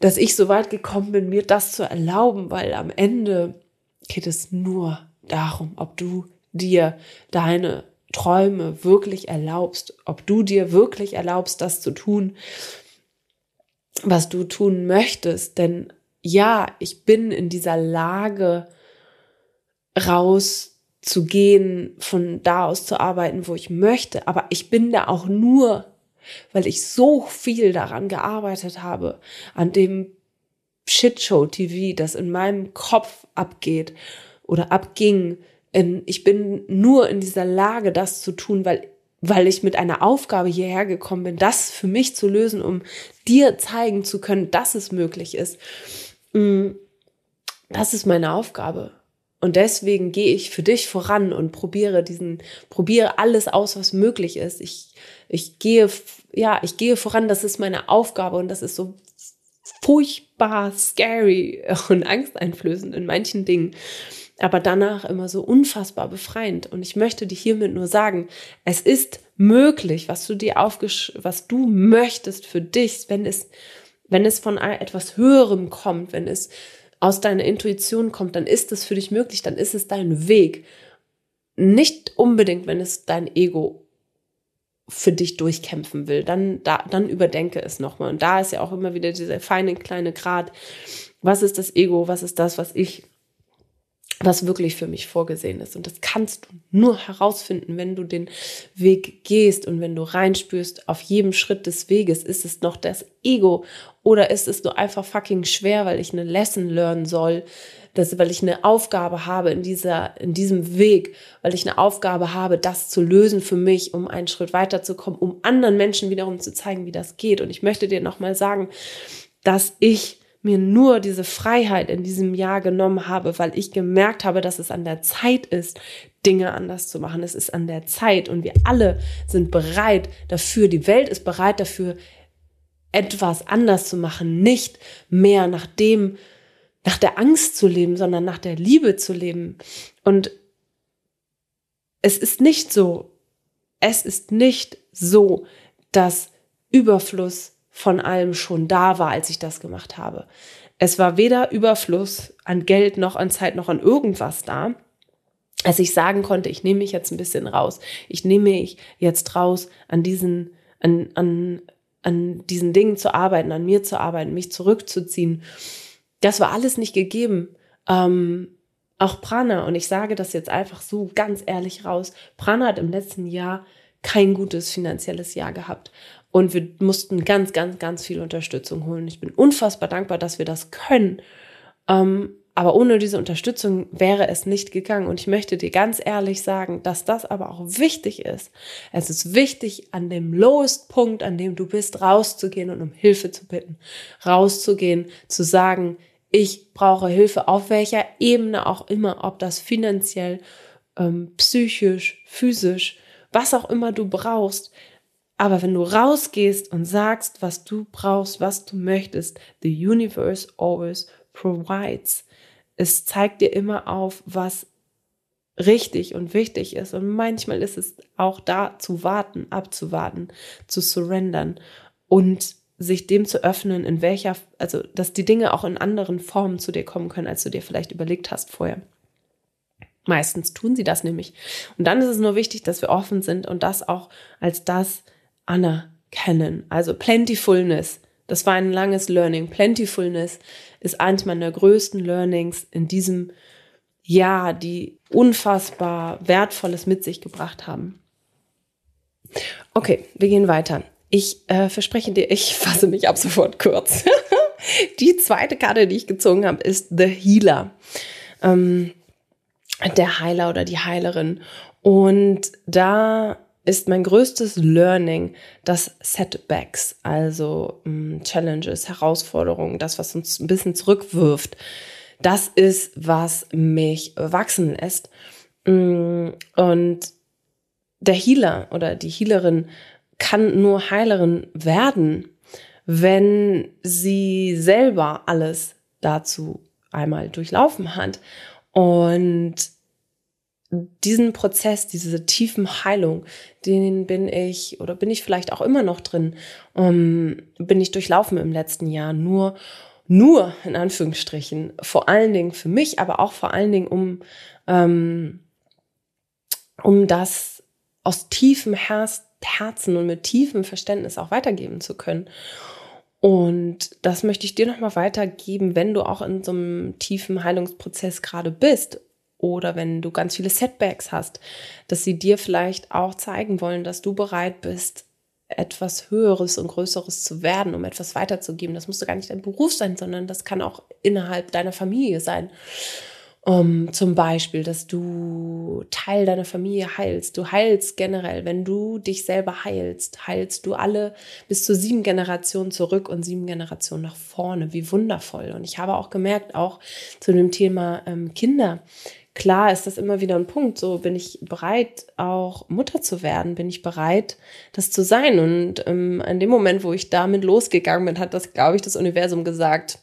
A: dass ich so weit gekommen bin, mir das zu erlauben, weil am Ende geht es nur darum, ob du dir deine Träume wirklich erlaubst, ob du dir wirklich erlaubst, das zu tun, was du tun möchtest. Denn ja, ich bin in dieser Lage, raus zu gehen, von da aus zu arbeiten, wo ich möchte. Aber ich bin da auch nur weil ich so viel daran gearbeitet habe, an dem Shitshow-TV, das in meinem Kopf abgeht oder abging. ich bin nur in dieser Lage, das zu tun, weil weil ich mit einer Aufgabe hierher gekommen bin, das für mich zu lösen, um dir zeigen zu können, dass es möglich ist. Mm, das ist meine Aufgabe. Und deswegen gehe ich für dich voran und probiere diesen, probiere alles aus, was möglich ist. Ich, ich gehe, ja, ich gehe voran. Das ist meine Aufgabe und das ist so furchtbar scary und angsteinflößend in manchen Dingen aber danach immer so unfassbar befreiend. Und ich möchte dir hiermit nur sagen, es ist möglich, was du dir aufgesch, was du möchtest für dich, wenn es, wenn es von etwas Höherem kommt, wenn es aus deiner Intuition kommt, dann ist es für dich möglich, dann ist es dein Weg. Nicht unbedingt, wenn es dein Ego für dich durchkämpfen will, dann, da, dann überdenke es nochmal. Und da ist ja auch immer wieder dieser feine kleine Grad. Was ist das Ego? Was ist das, was ich was wirklich für mich vorgesehen ist. Und das kannst du nur herausfinden, wenn du den Weg gehst und wenn du reinspürst, auf jedem Schritt des Weges, ist es noch das Ego oder ist es nur einfach fucking schwer, weil ich eine Lesson lernen soll, dass, weil ich eine Aufgabe habe in dieser, in diesem Weg, weil ich eine Aufgabe habe, das zu lösen für mich, um einen Schritt weiterzukommen, um anderen Menschen wiederum zu zeigen, wie das geht. Und ich möchte dir nochmal sagen, dass ich mir nur diese Freiheit in diesem Jahr genommen habe, weil ich gemerkt habe, dass es an der Zeit ist, Dinge anders zu machen. Es ist an der Zeit und wir alle sind bereit dafür. Die Welt ist bereit dafür, etwas anders zu machen, nicht mehr nach dem, nach der Angst zu leben, sondern nach der Liebe zu leben. Und es ist nicht so, es ist nicht so, dass Überfluss von allem schon da war, als ich das gemacht habe. Es war weder Überfluss an Geld noch an Zeit noch an irgendwas da, als ich sagen konnte, ich nehme mich jetzt ein bisschen raus. Ich nehme mich jetzt raus, an diesen, an, an, an diesen Dingen zu arbeiten, an mir zu arbeiten, mich zurückzuziehen. Das war alles nicht gegeben. Ähm, auch Prana, und ich sage das jetzt einfach so ganz ehrlich raus, Prana hat im letzten Jahr kein gutes finanzielles Jahr gehabt. Und wir mussten ganz, ganz, ganz viel Unterstützung holen. Ich bin unfassbar dankbar, dass wir das können. Ähm, aber ohne diese Unterstützung wäre es nicht gegangen. Und ich möchte dir ganz ehrlich sagen, dass das aber auch wichtig ist. Es ist wichtig, an dem lowest Punkt, an dem du bist, rauszugehen und um Hilfe zu bitten. Rauszugehen, zu sagen, ich brauche Hilfe auf welcher Ebene auch immer, ob das finanziell, ähm, psychisch, physisch, was auch immer du brauchst. Aber wenn du rausgehst und sagst, was du brauchst, was du möchtest, the universe always provides. Es zeigt dir immer auf, was richtig und wichtig ist. Und manchmal ist es auch da zu warten, abzuwarten, zu surrendern und sich dem zu öffnen, in welcher, also, dass die Dinge auch in anderen Formen zu dir kommen können, als du dir vielleicht überlegt hast vorher. Meistens tun sie das nämlich. Und dann ist es nur wichtig, dass wir offen sind und das auch als das anerkennen. Also Plentifulness, das war ein langes Learning. Plentifulness ist eins meiner größten Learnings in diesem Jahr, die unfassbar Wertvolles mit sich gebracht haben. Okay, wir gehen weiter. Ich äh, verspreche dir, ich fasse mich ab sofort kurz. die zweite Karte, die ich gezogen habe, ist The Healer. Ähm, der Heiler oder die Heilerin. Und da ist mein größtes Learning, dass Setbacks, also hm, Challenges, Herausforderungen, das, was uns ein bisschen zurückwirft, das ist, was mich wachsen lässt. Hm, und der Healer oder die Healerin kann nur Heilerin werden, wenn sie selber alles dazu einmal durchlaufen hat. Und diesen Prozess, diese tiefen Heilung, den bin ich oder bin ich vielleicht auch immer noch drin, um, bin ich durchlaufen im letzten Jahr. Nur, nur in Anführungsstrichen, vor allen Dingen für mich, aber auch vor allen Dingen, um, ähm, um das aus tiefem Herz, Herzen und mit tiefem Verständnis auch weitergeben zu können. Und das möchte ich dir nochmal weitergeben, wenn du auch in so einem tiefen Heilungsprozess gerade bist oder wenn du ganz viele Setbacks hast, dass sie dir vielleicht auch zeigen wollen, dass du bereit bist, etwas Höheres und Größeres zu werden, um etwas weiterzugeben. Das musste gar nicht dein Beruf sein, sondern das kann auch innerhalb deiner Familie sein. Um, zum Beispiel, dass du Teil deiner Familie heilst. Du heilst generell. Wenn du dich selber heilst, heilst du alle bis zu sieben Generationen zurück und sieben Generationen nach vorne. Wie wundervoll. Und ich habe auch gemerkt, auch zu dem Thema ähm, Kinder, klar ist das immer wieder ein Punkt. So bin ich bereit, auch Mutter zu werden? Bin ich bereit, das zu sein? Und ähm, an dem Moment, wo ich damit losgegangen bin, hat das, glaube ich, das Universum gesagt,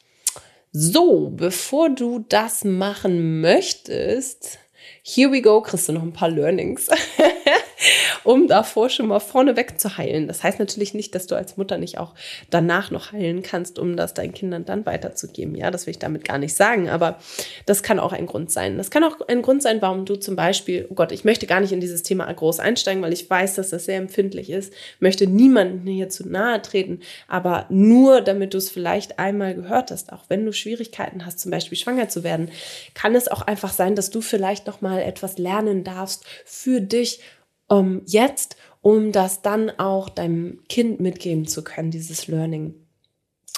A: so, bevor du das machen möchtest, here we go, kriegst du noch ein paar Learnings. um davor schon mal vorneweg zu heilen. Das heißt natürlich nicht, dass du als Mutter nicht auch danach noch heilen kannst, um das deinen Kindern dann weiterzugeben. Ja, das will ich damit gar nicht sagen, aber das kann auch ein Grund sein. Das kann auch ein Grund sein, warum du zum Beispiel, oh Gott, ich möchte gar nicht in dieses Thema groß einsteigen, weil ich weiß, dass das sehr empfindlich ist, möchte niemanden hier zu nahe treten, aber nur damit du es vielleicht einmal gehört hast, auch wenn du Schwierigkeiten hast, zum Beispiel schwanger zu werden, kann es auch einfach sein, dass du vielleicht noch mal etwas lernen darfst für dich um, jetzt, um das dann auch deinem Kind mitgeben zu können, dieses Learning.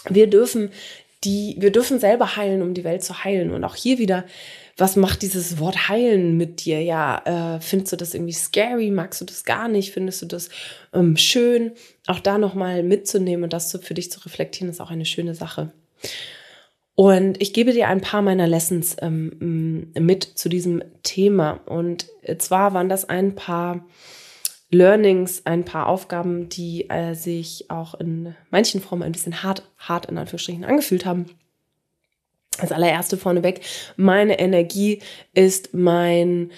A: Wir dürfen die, wir dürfen selber heilen, um die Welt zu heilen. Und auch hier wieder, was macht dieses Wort heilen mit dir? Ja, äh, findest du das irgendwie scary? Magst du das gar nicht? Findest du das ähm, schön? Auch da nochmal mitzunehmen und das für dich zu reflektieren, ist auch eine schöne Sache. Und ich gebe dir ein paar meiner Lessons ähm, mit zu diesem Thema. Und zwar waren das ein paar Learnings, ein paar Aufgaben, die äh, sich auch in manchen Formen ein bisschen hart, hart in Anführungsstrichen angefühlt haben. Das allererste vorneweg, meine Energie ist mein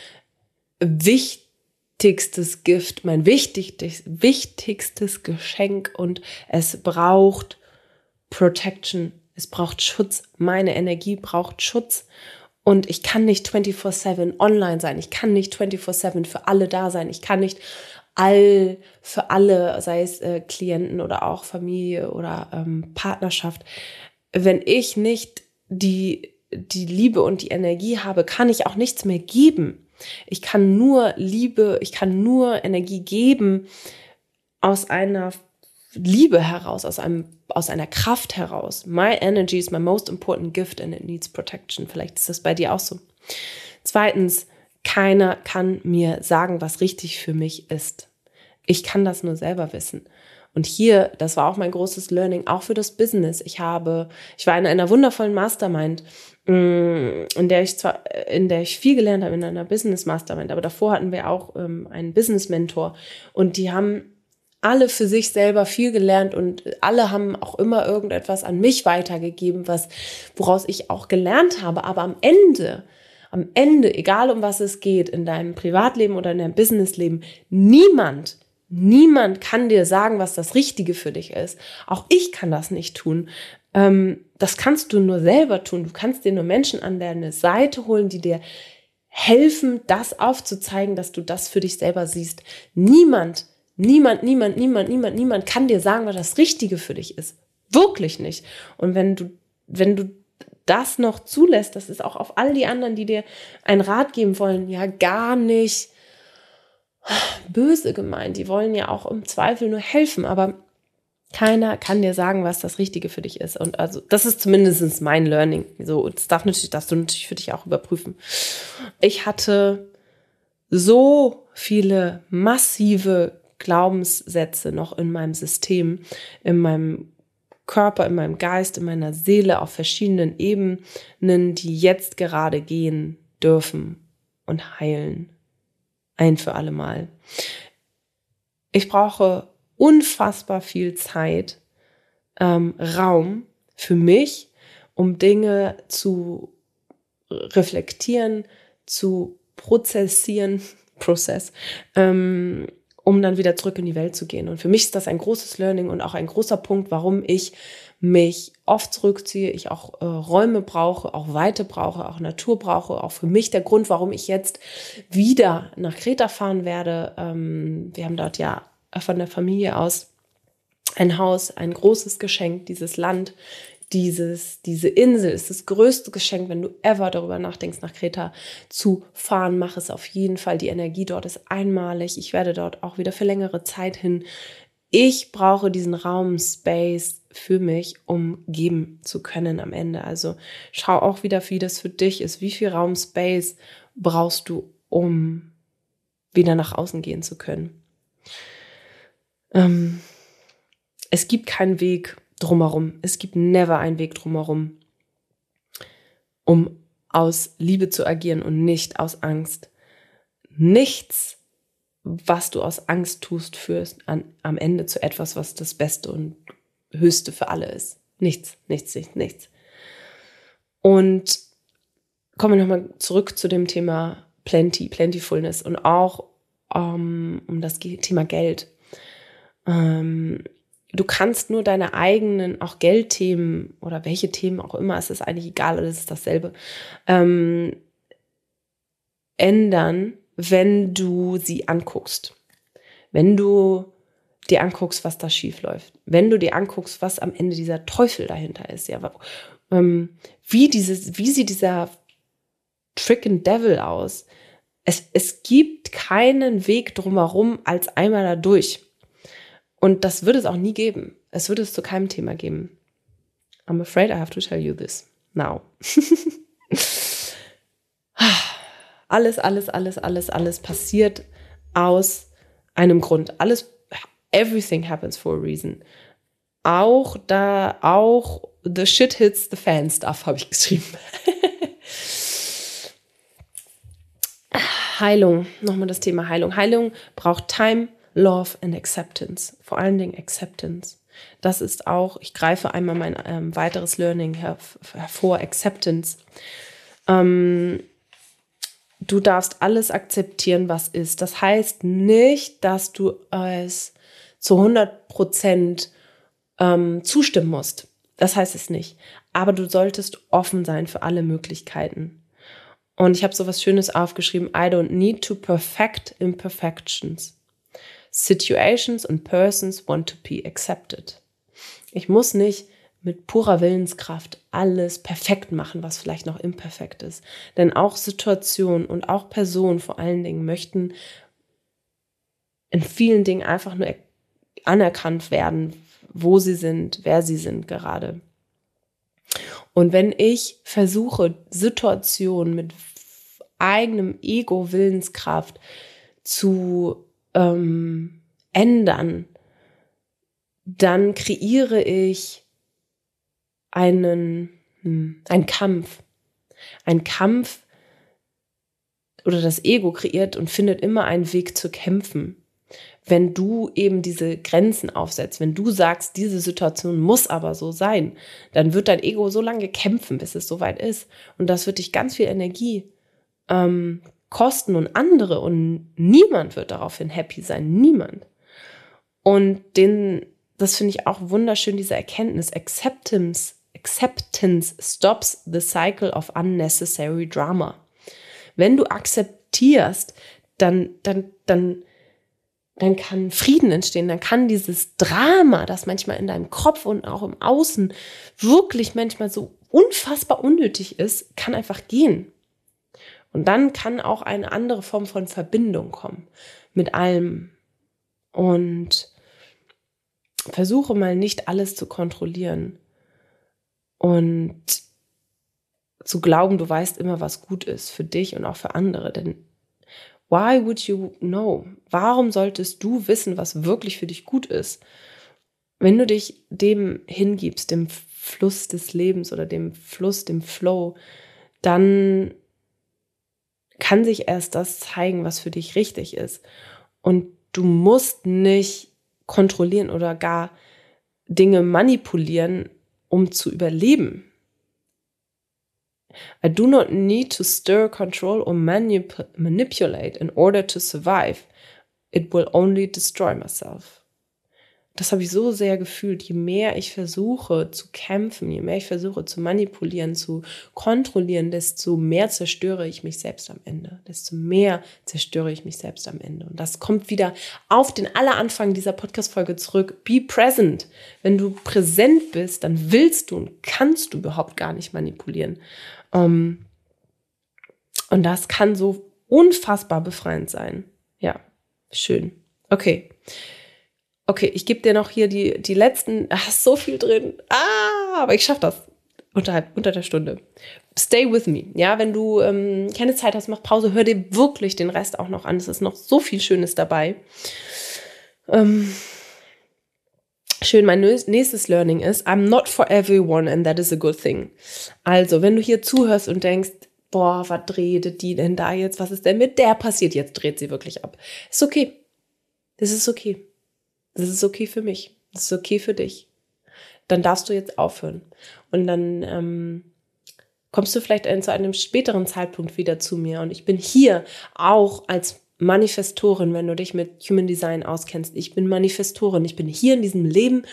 A: wichtigstes Gift, mein wichtigstes, wichtigstes Geschenk und es braucht Protection es braucht Schutz. Meine Energie braucht Schutz. Und ich kann nicht 24-7 online sein. Ich kann nicht 24-7 für alle da sein. Ich kann nicht all für alle, sei es äh, Klienten oder auch Familie oder ähm, Partnerschaft. Wenn ich nicht die, die Liebe und die Energie habe, kann ich auch nichts mehr geben. Ich kann nur Liebe, ich kann nur Energie geben aus einer Liebe heraus, aus einem, aus einer Kraft heraus. My energy is my most important gift and it needs protection. Vielleicht ist das bei dir auch so. Zweitens, keiner kann mir sagen, was richtig für mich ist. Ich kann das nur selber wissen. Und hier, das war auch mein großes Learning, auch für das Business. Ich habe, ich war in einer wundervollen Mastermind, mm, in der ich zwar, in der ich viel gelernt habe, in einer Business Mastermind, aber davor hatten wir auch ähm, einen Business Mentor und die haben alle für sich selber viel gelernt und alle haben auch immer irgendetwas an mich weitergegeben, was, woraus ich auch gelernt habe. Aber am Ende, am Ende, egal um was es geht, in deinem Privatleben oder in deinem Businessleben, niemand, niemand kann dir sagen, was das Richtige für dich ist. Auch ich kann das nicht tun. Ähm, das kannst du nur selber tun. Du kannst dir nur Menschen an deine Seite holen, die dir helfen, das aufzuzeigen, dass du das für dich selber siehst. Niemand Niemand, niemand, niemand, niemand, niemand kann dir sagen, was das Richtige für dich ist. Wirklich nicht. Und wenn du, wenn du das noch zulässt, das ist auch auf all die anderen, die dir einen Rat geben wollen, ja gar nicht böse gemeint. Die wollen ja auch im Zweifel nur helfen, aber keiner kann dir sagen, was das Richtige für dich ist. Und also, das ist zumindest mein Learning. So, das darf natürlich, darfst du natürlich für dich auch überprüfen. Ich hatte so viele massive Glaubenssätze noch in meinem System, in meinem Körper, in meinem Geist, in meiner Seele auf verschiedenen Ebenen, die jetzt gerade gehen dürfen und heilen. Ein für alle Mal. Ich brauche unfassbar viel Zeit, ähm, Raum für mich, um Dinge zu reflektieren, zu prozessieren, Prozess, ähm, um dann wieder zurück in die Welt zu gehen. Und für mich ist das ein großes Learning und auch ein großer Punkt, warum ich mich oft zurückziehe, ich auch äh, Räume brauche, auch Weite brauche, auch Natur brauche, auch für mich der Grund, warum ich jetzt wieder nach Kreta fahren werde. Ähm, wir haben dort ja von der Familie aus ein Haus, ein großes Geschenk, dieses Land, dieses, diese Insel ist das größte Geschenk, wenn du ever darüber nachdenkst, nach Kreta zu fahren. Mach es auf jeden Fall. Die Energie dort ist einmalig. Ich werde dort auch wieder für längere Zeit hin. Ich brauche diesen Raum, Space, für mich, um geben zu können am Ende. Also schau auch wieder, wie das für dich ist. Wie viel Raum, Space brauchst du, um wieder nach außen gehen zu können? Ähm, es gibt keinen Weg drumherum. Es gibt never einen Weg drumherum, um aus Liebe zu agieren und nicht aus Angst. Nichts, was du aus Angst tust, führst an, am Ende zu etwas, was das Beste und Höchste für alle ist. Nichts, nichts, nichts, nichts. Und kommen wir nochmal zurück zu dem Thema Plenty, Plentifulness und auch um, ähm, um das Thema Geld. Ähm, du kannst nur deine eigenen, auch Geldthemen oder welche Themen auch immer, es ist eigentlich egal es ist dasselbe, ähm, ändern, wenn du sie anguckst. Wenn du dir anguckst, was da schief läuft. Wenn du dir anguckst, was am Ende dieser Teufel dahinter ist, ja, ähm, wie dieses, wie sieht dieser Trick Devil aus? Es, es gibt keinen Weg drumherum als einmal da durch. Und das würde es auch nie geben. Es würde es zu keinem Thema geben. I'm afraid I have to tell you this now. alles, alles, alles, alles, alles passiert aus einem Grund. Alles, everything happens for a reason. Auch da, auch the shit hits the fan stuff habe ich geschrieben. Heilung, nochmal das Thema Heilung. Heilung braucht Time, Love and Acceptance. Vor allen Dingen Acceptance. Das ist auch, ich greife einmal mein ähm, weiteres Learning hervor, Acceptance. Ähm, du darfst alles akzeptieren, was ist. Das heißt nicht, dass du es zu 100 Prozent ähm, zustimmen musst. Das heißt es nicht. Aber du solltest offen sein für alle Möglichkeiten. Und ich habe so was Schönes aufgeschrieben. I don't need to perfect imperfections. Situations and persons want to be accepted. Ich muss nicht mit purer Willenskraft alles perfekt machen, was vielleicht noch imperfekt ist. Denn auch Situationen und auch Personen vor allen Dingen möchten in vielen Dingen einfach nur anerkannt werden, wo sie sind, wer sie sind gerade. Und wenn ich versuche, Situationen mit eigenem Ego, Willenskraft zu ähm, ändern, dann kreiere ich einen, hm, einen Kampf. Ein Kampf oder das Ego kreiert und findet immer einen Weg zu kämpfen. Wenn du eben diese Grenzen aufsetzt, wenn du sagst, diese Situation muss aber so sein, dann wird dein Ego so lange kämpfen, bis es soweit ist. Und das wird dich ganz viel Energie ähm, kosten und andere und niemand wird daraufhin happy sein, niemand. Und den, das finde ich auch wunderschön, diese Erkenntnis, Acceptance, Acceptance stops the cycle of unnecessary drama. Wenn du akzeptierst, dann, dann, dann, dann kann Frieden entstehen, dann kann dieses Drama, das manchmal in deinem Kopf und auch im Außen wirklich manchmal so unfassbar unnötig ist, kann einfach gehen. Und dann kann auch eine andere Form von Verbindung kommen mit allem. Und versuche mal nicht alles zu kontrollieren und zu glauben, du weißt immer, was gut ist für dich und auch für andere. Denn why would you know? Warum solltest du wissen, was wirklich für dich gut ist? Wenn du dich dem hingibst, dem Fluss des Lebens oder dem Fluss, dem Flow, dann kann sich erst das zeigen, was für dich richtig ist. Und du musst nicht kontrollieren oder gar Dinge manipulieren, um zu überleben. I do not need to stir, control or manip manipulate in order to survive. It will only destroy myself das habe ich so sehr gefühlt, je mehr ich versuche zu kämpfen, je mehr ich versuche zu manipulieren, zu kontrollieren, desto mehr zerstöre ich mich selbst am Ende. Desto mehr zerstöre ich mich selbst am Ende. Und das kommt wieder auf den Alleranfang dieser Podcast-Folge zurück. Be present. Wenn du präsent bist, dann willst du und kannst du überhaupt gar nicht manipulieren. Ähm, und das kann so unfassbar befreiend sein. Ja, schön. Okay. Okay, ich gebe dir noch hier die, die letzten, ach, so viel drin. Ah, aber ich schaffe das unter, unter der Stunde. Stay with me. Ja, wenn du ähm, keine Zeit hast, mach Pause, hör dir wirklich den Rest auch noch an. Es ist noch so viel Schönes dabei. Ähm, schön, mein nächstes Learning ist, I'm not for everyone and that is a good thing. Also, wenn du hier zuhörst und denkst, boah, was dreht die denn da jetzt? Was ist denn mit der passiert? Jetzt dreht sie wirklich ab. Ist okay. Das ist okay. Das ist okay für mich. Das ist okay für dich. Dann darfst du jetzt aufhören. Und dann ähm, kommst du vielleicht zu einem späteren Zeitpunkt wieder zu mir. Und ich bin hier auch als Manifestorin, wenn du dich mit Human Design auskennst. Ich bin Manifestorin. Ich bin hier in diesem Leben,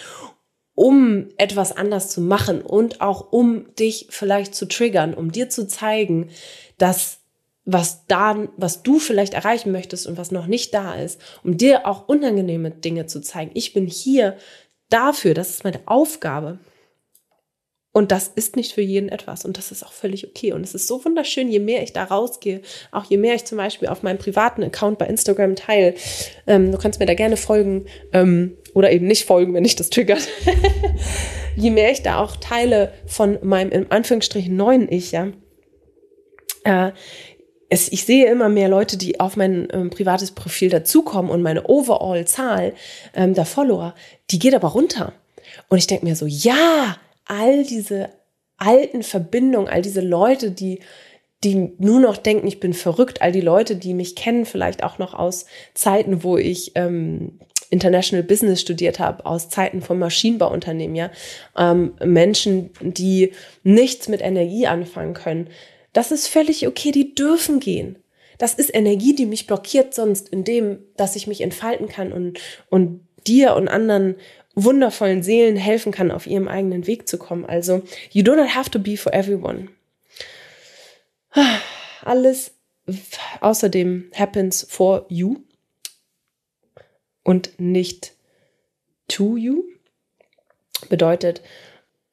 A: um etwas anders zu machen und auch um dich vielleicht zu triggern, um dir zu zeigen, dass was da, was du vielleicht erreichen möchtest und was noch nicht da ist, um dir auch unangenehme Dinge zu zeigen. Ich bin hier dafür, das ist meine Aufgabe. Und das ist nicht für jeden etwas und das ist auch völlig okay. Und es ist so wunderschön, je mehr ich da rausgehe, auch je mehr ich zum Beispiel auf meinem privaten Account bei Instagram teile. Ähm, du kannst mir da gerne folgen ähm, oder eben nicht folgen, wenn ich das triggert. je mehr ich da auch teile von meinem in Anführungsstrichen neuen Ich, ja, äh, es, ich sehe immer mehr Leute, die auf mein ähm, privates Profil dazukommen und meine Overall-Zahl ähm, der Follower, die geht aber runter. Und ich denke mir so, ja, all diese alten Verbindungen, all diese Leute, die, die nur noch denken, ich bin verrückt, all die Leute, die mich kennen, vielleicht auch noch aus Zeiten, wo ich ähm, International Business studiert habe, aus Zeiten von Maschinenbauunternehmen, ja, ähm, Menschen, die nichts mit Energie anfangen können, das ist völlig okay, die dürfen gehen. Das ist Energie, die mich blockiert sonst in dem, dass ich mich entfalten kann und, und dir und anderen wundervollen Seelen helfen kann, auf ihrem eigenen Weg zu kommen. Also, you do not have to be for everyone. Alles außerdem happens for you und nicht to you. Bedeutet,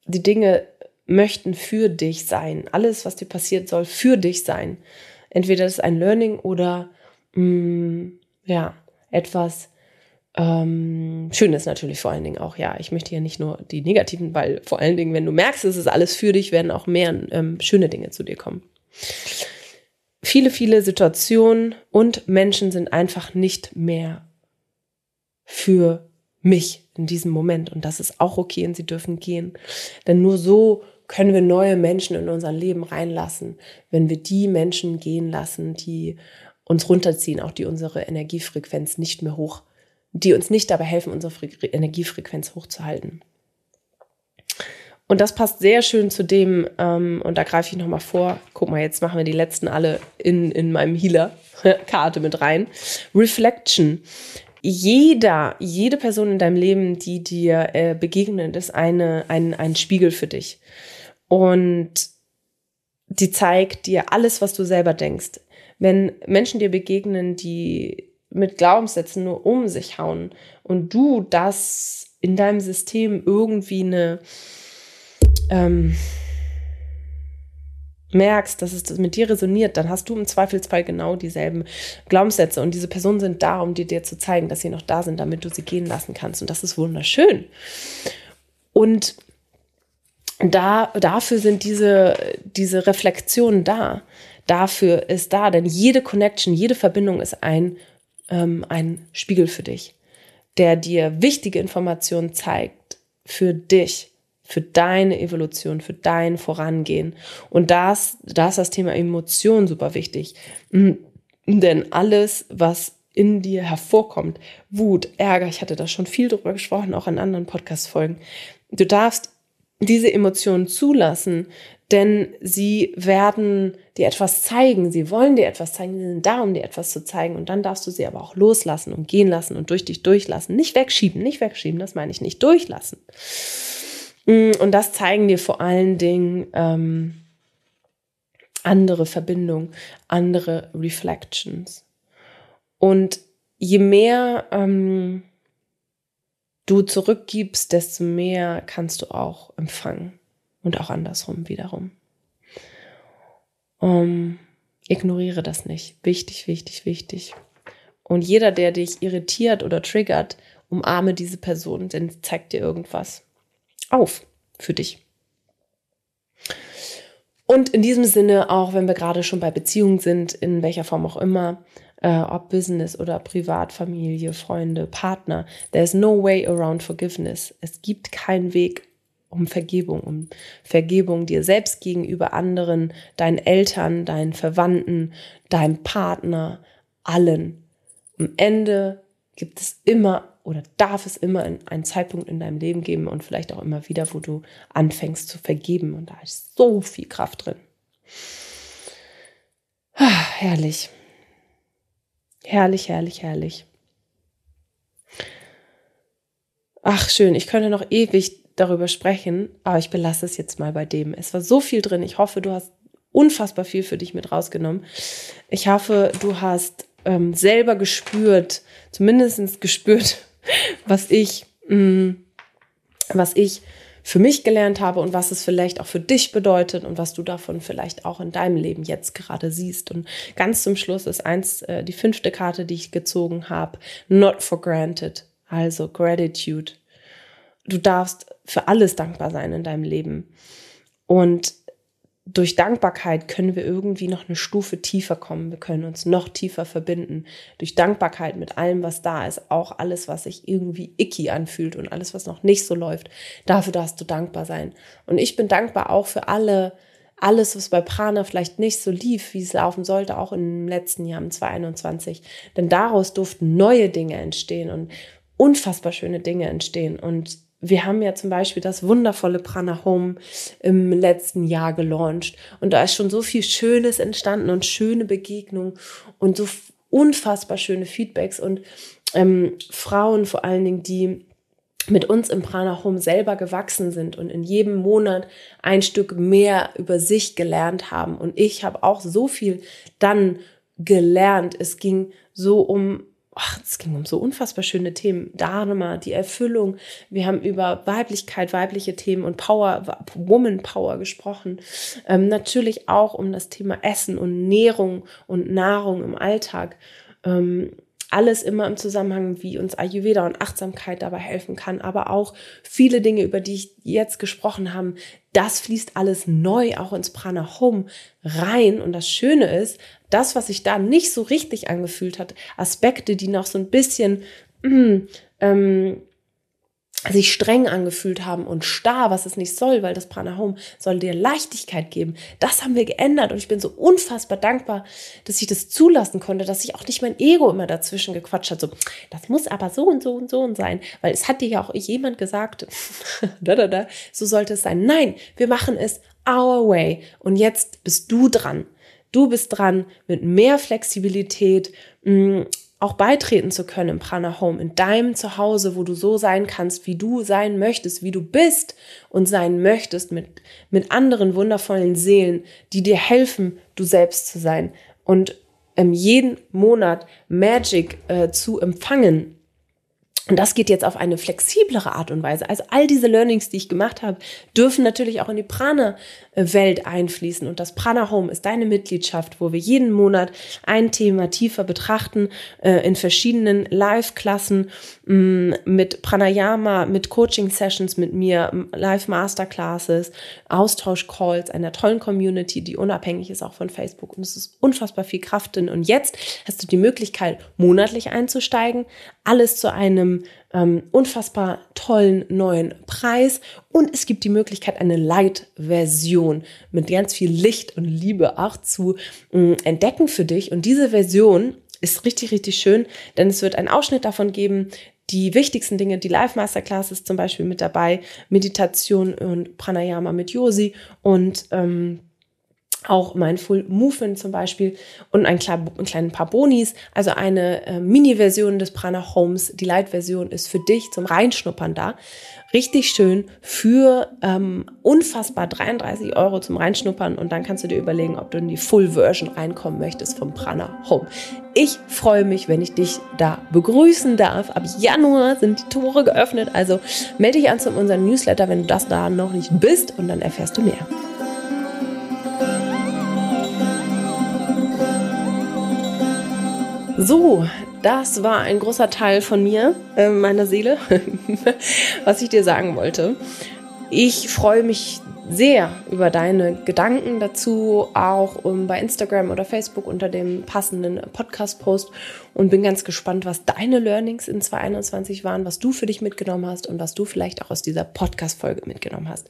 A: die Dinge möchten für dich sein. Alles, was dir passiert, soll für dich sein. Entweder das ist ein Learning oder mh, mm, ja, etwas ähm, Schönes natürlich vor allen Dingen auch. Ja, ich möchte ja nicht nur die negativen, weil vor allen Dingen, wenn du merkst, es ist alles für dich, werden auch mehr ähm, schöne Dinge zu dir kommen. Viele, viele Situationen und Menschen sind einfach nicht mehr für mich in diesem Moment. Und das ist auch okay und sie dürfen gehen. Denn nur so können wir neue Menschen in unser Leben reinlassen, wenn wir die Menschen gehen lassen, die uns runterziehen, auch die unsere Energiefrequenz nicht mehr hoch, die uns nicht dabei helfen, unsere Fre Energiefrequenz hochzuhalten. Und das passt sehr schön zu dem, ähm, und da greife ich nochmal vor, guck mal, jetzt machen wir die letzten alle in, in meinem Healer-Karte mit rein. Reflection. Jeder, jede Person in deinem Leben, die dir äh, begegnet, ist eine, ein, ein Spiegel für dich. Und die zeigt dir alles, was du selber denkst. Wenn Menschen dir begegnen, die mit Glaubenssätzen nur um sich hauen und du das in deinem System irgendwie eine ähm, merkst, dass es mit dir resoniert, dann hast du im Zweifelsfall genau dieselben Glaubenssätze und diese Personen sind da, um dir, dir zu zeigen, dass sie noch da sind, damit du sie gehen lassen kannst und das ist wunderschön. Und da, dafür sind diese, diese Reflexionen da. Dafür ist da, denn jede Connection, jede Verbindung ist ein, ähm, ein Spiegel für dich, der dir wichtige Informationen zeigt für dich, für deine Evolution, für dein Vorangehen. Und das, da ist das Thema Emotion super wichtig. Mhm. Denn alles, was in dir hervorkommt, Wut, Ärger, ich hatte da schon viel drüber gesprochen, auch in anderen Podcast-Folgen. Du darfst diese Emotionen zulassen, denn sie werden dir etwas zeigen, sie wollen dir etwas zeigen, sie sind da, um dir etwas zu zeigen und dann darfst du sie aber auch loslassen und gehen lassen und durch dich durchlassen. Nicht wegschieben, nicht wegschieben, das meine ich nicht, durchlassen. Mm, und das zeigen dir vor allen Dingen ähm, andere Verbindungen, andere Reflections. Und je mehr ähm, du zurückgibst, desto mehr kannst du auch empfangen. Und auch andersrum wiederum. Um, ignoriere das nicht. Wichtig, wichtig, wichtig. Und jeder, der dich irritiert oder triggert umarme diese Person, denn zeigt dir irgendwas auf für dich. Und in diesem Sinne, auch wenn wir gerade schon bei Beziehungen sind, in welcher Form auch immer, äh, ob Business oder Privat, Familie, Freunde, Partner, there's no way around forgiveness. Es gibt keinen Weg um Vergebung, um Vergebung dir selbst gegenüber anderen, deinen Eltern, deinen Verwandten, deinem Partner, allen. Am Ende gibt es immer oder darf es immer einen Zeitpunkt in deinem Leben geben und vielleicht auch immer wieder, wo du anfängst zu vergeben. Und da ist so viel Kraft drin. Ah, herrlich. Herrlich, herrlich, herrlich. Ach, schön. Ich könnte noch ewig darüber sprechen, aber ich belasse es jetzt mal bei dem. Es war so viel drin. Ich hoffe, du hast unfassbar viel für dich mit rausgenommen. Ich hoffe, du hast ähm, selber gespürt, zumindest gespürt, was ich, mh, mm, was ich für mich gelernt habe und was es vielleicht auch für dich bedeutet und was du davon vielleicht auch in deinem Leben jetzt gerade siehst. Und ganz zum Schluss ist eins, äh, die fünfte Karte, die ich gezogen habe, not for granted, also gratitude. Du darfst für alles dankbar sein in deinem Leben. Und durch Dankbarkeit können wir irgendwie noch eine Stufe tiefer kommen. Wir können uns noch tiefer verbinden. Durch Dankbarkeit mit allem, was da ist, auch alles, was sich irgendwie icky anfühlt und alles, was noch nicht so läuft. Dafür darfst du dankbar sein. Und ich bin dankbar auch für alle, alles, was bei Prana vielleicht nicht so lief, wie es laufen sollte, auch im letzten Jahr, im 2021. Denn daraus durften neue Dinge entstehen und unfassbar schöne Dinge entstehen. Und wir haben ja zum Beispiel das wundervolle Prana Home im letzten Jahr gelauncht und da ist schon so viel Schönes entstanden und schöne Begegnungen und so unfassbar schöne Feedbacks und ähm, Frauen vor allen Dingen, die mit uns im Prana Home selber gewachsen sind und in jedem Monat ein Stück mehr über sich gelernt haben. Und ich habe auch so viel dann gelernt. Es ging so um ach, es ging um so unfassbar schöne Themen. Dharma, die Erfüllung. Wir haben über Weiblichkeit, weibliche Themen und Power, Woman Power gesprochen. Ähm, natürlich auch um das Thema Essen und Nährung und Nahrung im Alltag. Ähm, alles immer im Zusammenhang, wie uns Ayurveda und Achtsamkeit dabei helfen kann, aber auch viele Dinge, über die ich jetzt gesprochen habe, das fließt alles neu auch ins Prana Home rein. Und das Schöne ist, das, was sich da nicht so richtig angefühlt hat, Aspekte, die noch so ein bisschen mm, ähm, sich streng angefühlt haben und starr, was es nicht soll, weil das Prana Home soll dir Leichtigkeit geben. Das haben wir geändert und ich bin so unfassbar dankbar, dass ich das zulassen konnte, dass sich auch nicht mein Ego immer dazwischen gequatscht hat. So, das muss aber so und so und so und sein, weil es hat dir ja auch jemand gesagt, da, da, da, so sollte es sein. Nein, wir machen es our way und jetzt bist du dran. Du bist dran mit mehr Flexibilität, mm, auch beitreten zu können im Prana Home, in deinem Zuhause, wo du so sein kannst, wie du sein möchtest, wie du bist und sein möchtest, mit, mit anderen wundervollen Seelen, die dir helfen, du selbst zu sein und ähm, jeden Monat Magic äh, zu empfangen und das geht jetzt auf eine flexiblere Art und Weise. Also all diese Learnings, die ich gemacht habe, dürfen natürlich auch in die Prana-Welt einfließen. Und das Prana Home ist deine Mitgliedschaft, wo wir jeden Monat ein Thema tiefer betrachten, äh, in verschiedenen Live-Klassen, mm, mit Pranayama, mit Coaching-Sessions mit mir, Live-Masterclasses, Austausch-Calls, einer tollen Community, die unabhängig ist auch von Facebook. Und es ist unfassbar viel Kraft drin. Und jetzt hast du die Möglichkeit, monatlich einzusteigen, alles zu ähm, unfassbar tollen neuen Preis und es gibt die Möglichkeit, eine Light-Version mit ganz viel Licht und Liebe auch zu äh, entdecken für dich. Und diese Version ist richtig, richtig schön, denn es wird einen Ausschnitt davon geben, die wichtigsten Dinge, die Live Masterclass ist zum Beispiel mit dabei, Meditation und Pranayama mit Yosi und ähm, auch Mindful Movement zum Beispiel und ein, klein, ein kleinen paar Bonis, also eine äh, Mini-Version des Prana Homes. Die Light-Version ist für dich zum Reinschnuppern da. Richtig schön für ähm, unfassbar 33 Euro zum Reinschnuppern und dann kannst du dir überlegen, ob du in die Full-Version reinkommen möchtest vom Prana Home. Ich freue mich, wenn ich dich da begrüßen darf. Ab Januar sind die Tore geöffnet, also melde dich an zu unserem Newsletter, wenn du das da noch nicht bist und dann erfährst du mehr. So, das war ein großer Teil von mir, äh, meiner Seele, was ich dir sagen wollte. Ich freue mich sehr über deine Gedanken dazu, auch um, bei Instagram oder Facebook unter dem passenden Podcast-Post und bin ganz gespannt, was deine Learnings in 2021 waren, was du für dich mitgenommen hast und was du vielleicht auch aus dieser Podcast-Folge mitgenommen hast.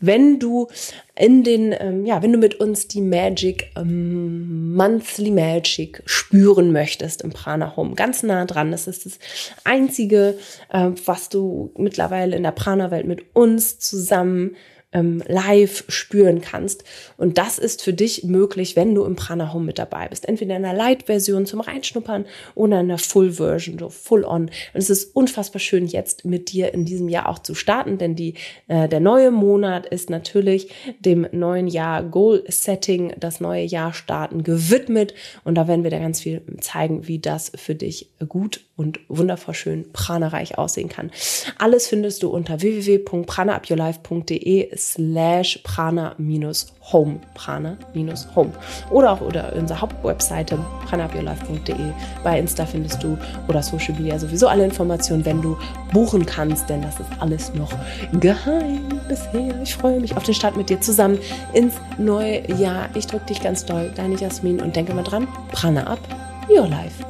A: Wenn du in den, ähm, ja, wenn du mit uns die Magic, ähm, Monthly Magic spüren möchtest im Prana Home, ganz nah dran, das ist das einzige, äh, was du mittlerweile in der Prana-Welt mit uns zusammen ähm, live spüren kannst. Und das ist für dich möglich, wenn du im Prana Home mit dabei bist. Entweder in einer Light-Version zum Reinschnuppern oder in einer Full-Version, so full-on. Und es ist unfassbar schön, jetzt mit dir in diesem Jahr auch zu starten, denn die, äh, der neue Monat ist natürlich dem neuen Jahr Goal-Setting, das neue Jahr starten, gewidmet. Und da werden wir dir ganz viel zeigen, wie das für dich gut und wundervoll schön pranareich aussehen kann. Alles findest du unter www.pranaupyourlife.de slash prana-home, prana-home. Oder auch oder unsere Hauptwebseite pranaupyourlife.de. Bei Insta findest du oder Social Media sowieso alle Informationen, wenn du buchen kannst, denn das ist alles noch geheim bisher. Ich freue mich auf den Start mit dir zusammen ins neue Jahr. Ich drücke dich ganz doll, deine Jasmin und denke mal dran, Prana up, your life.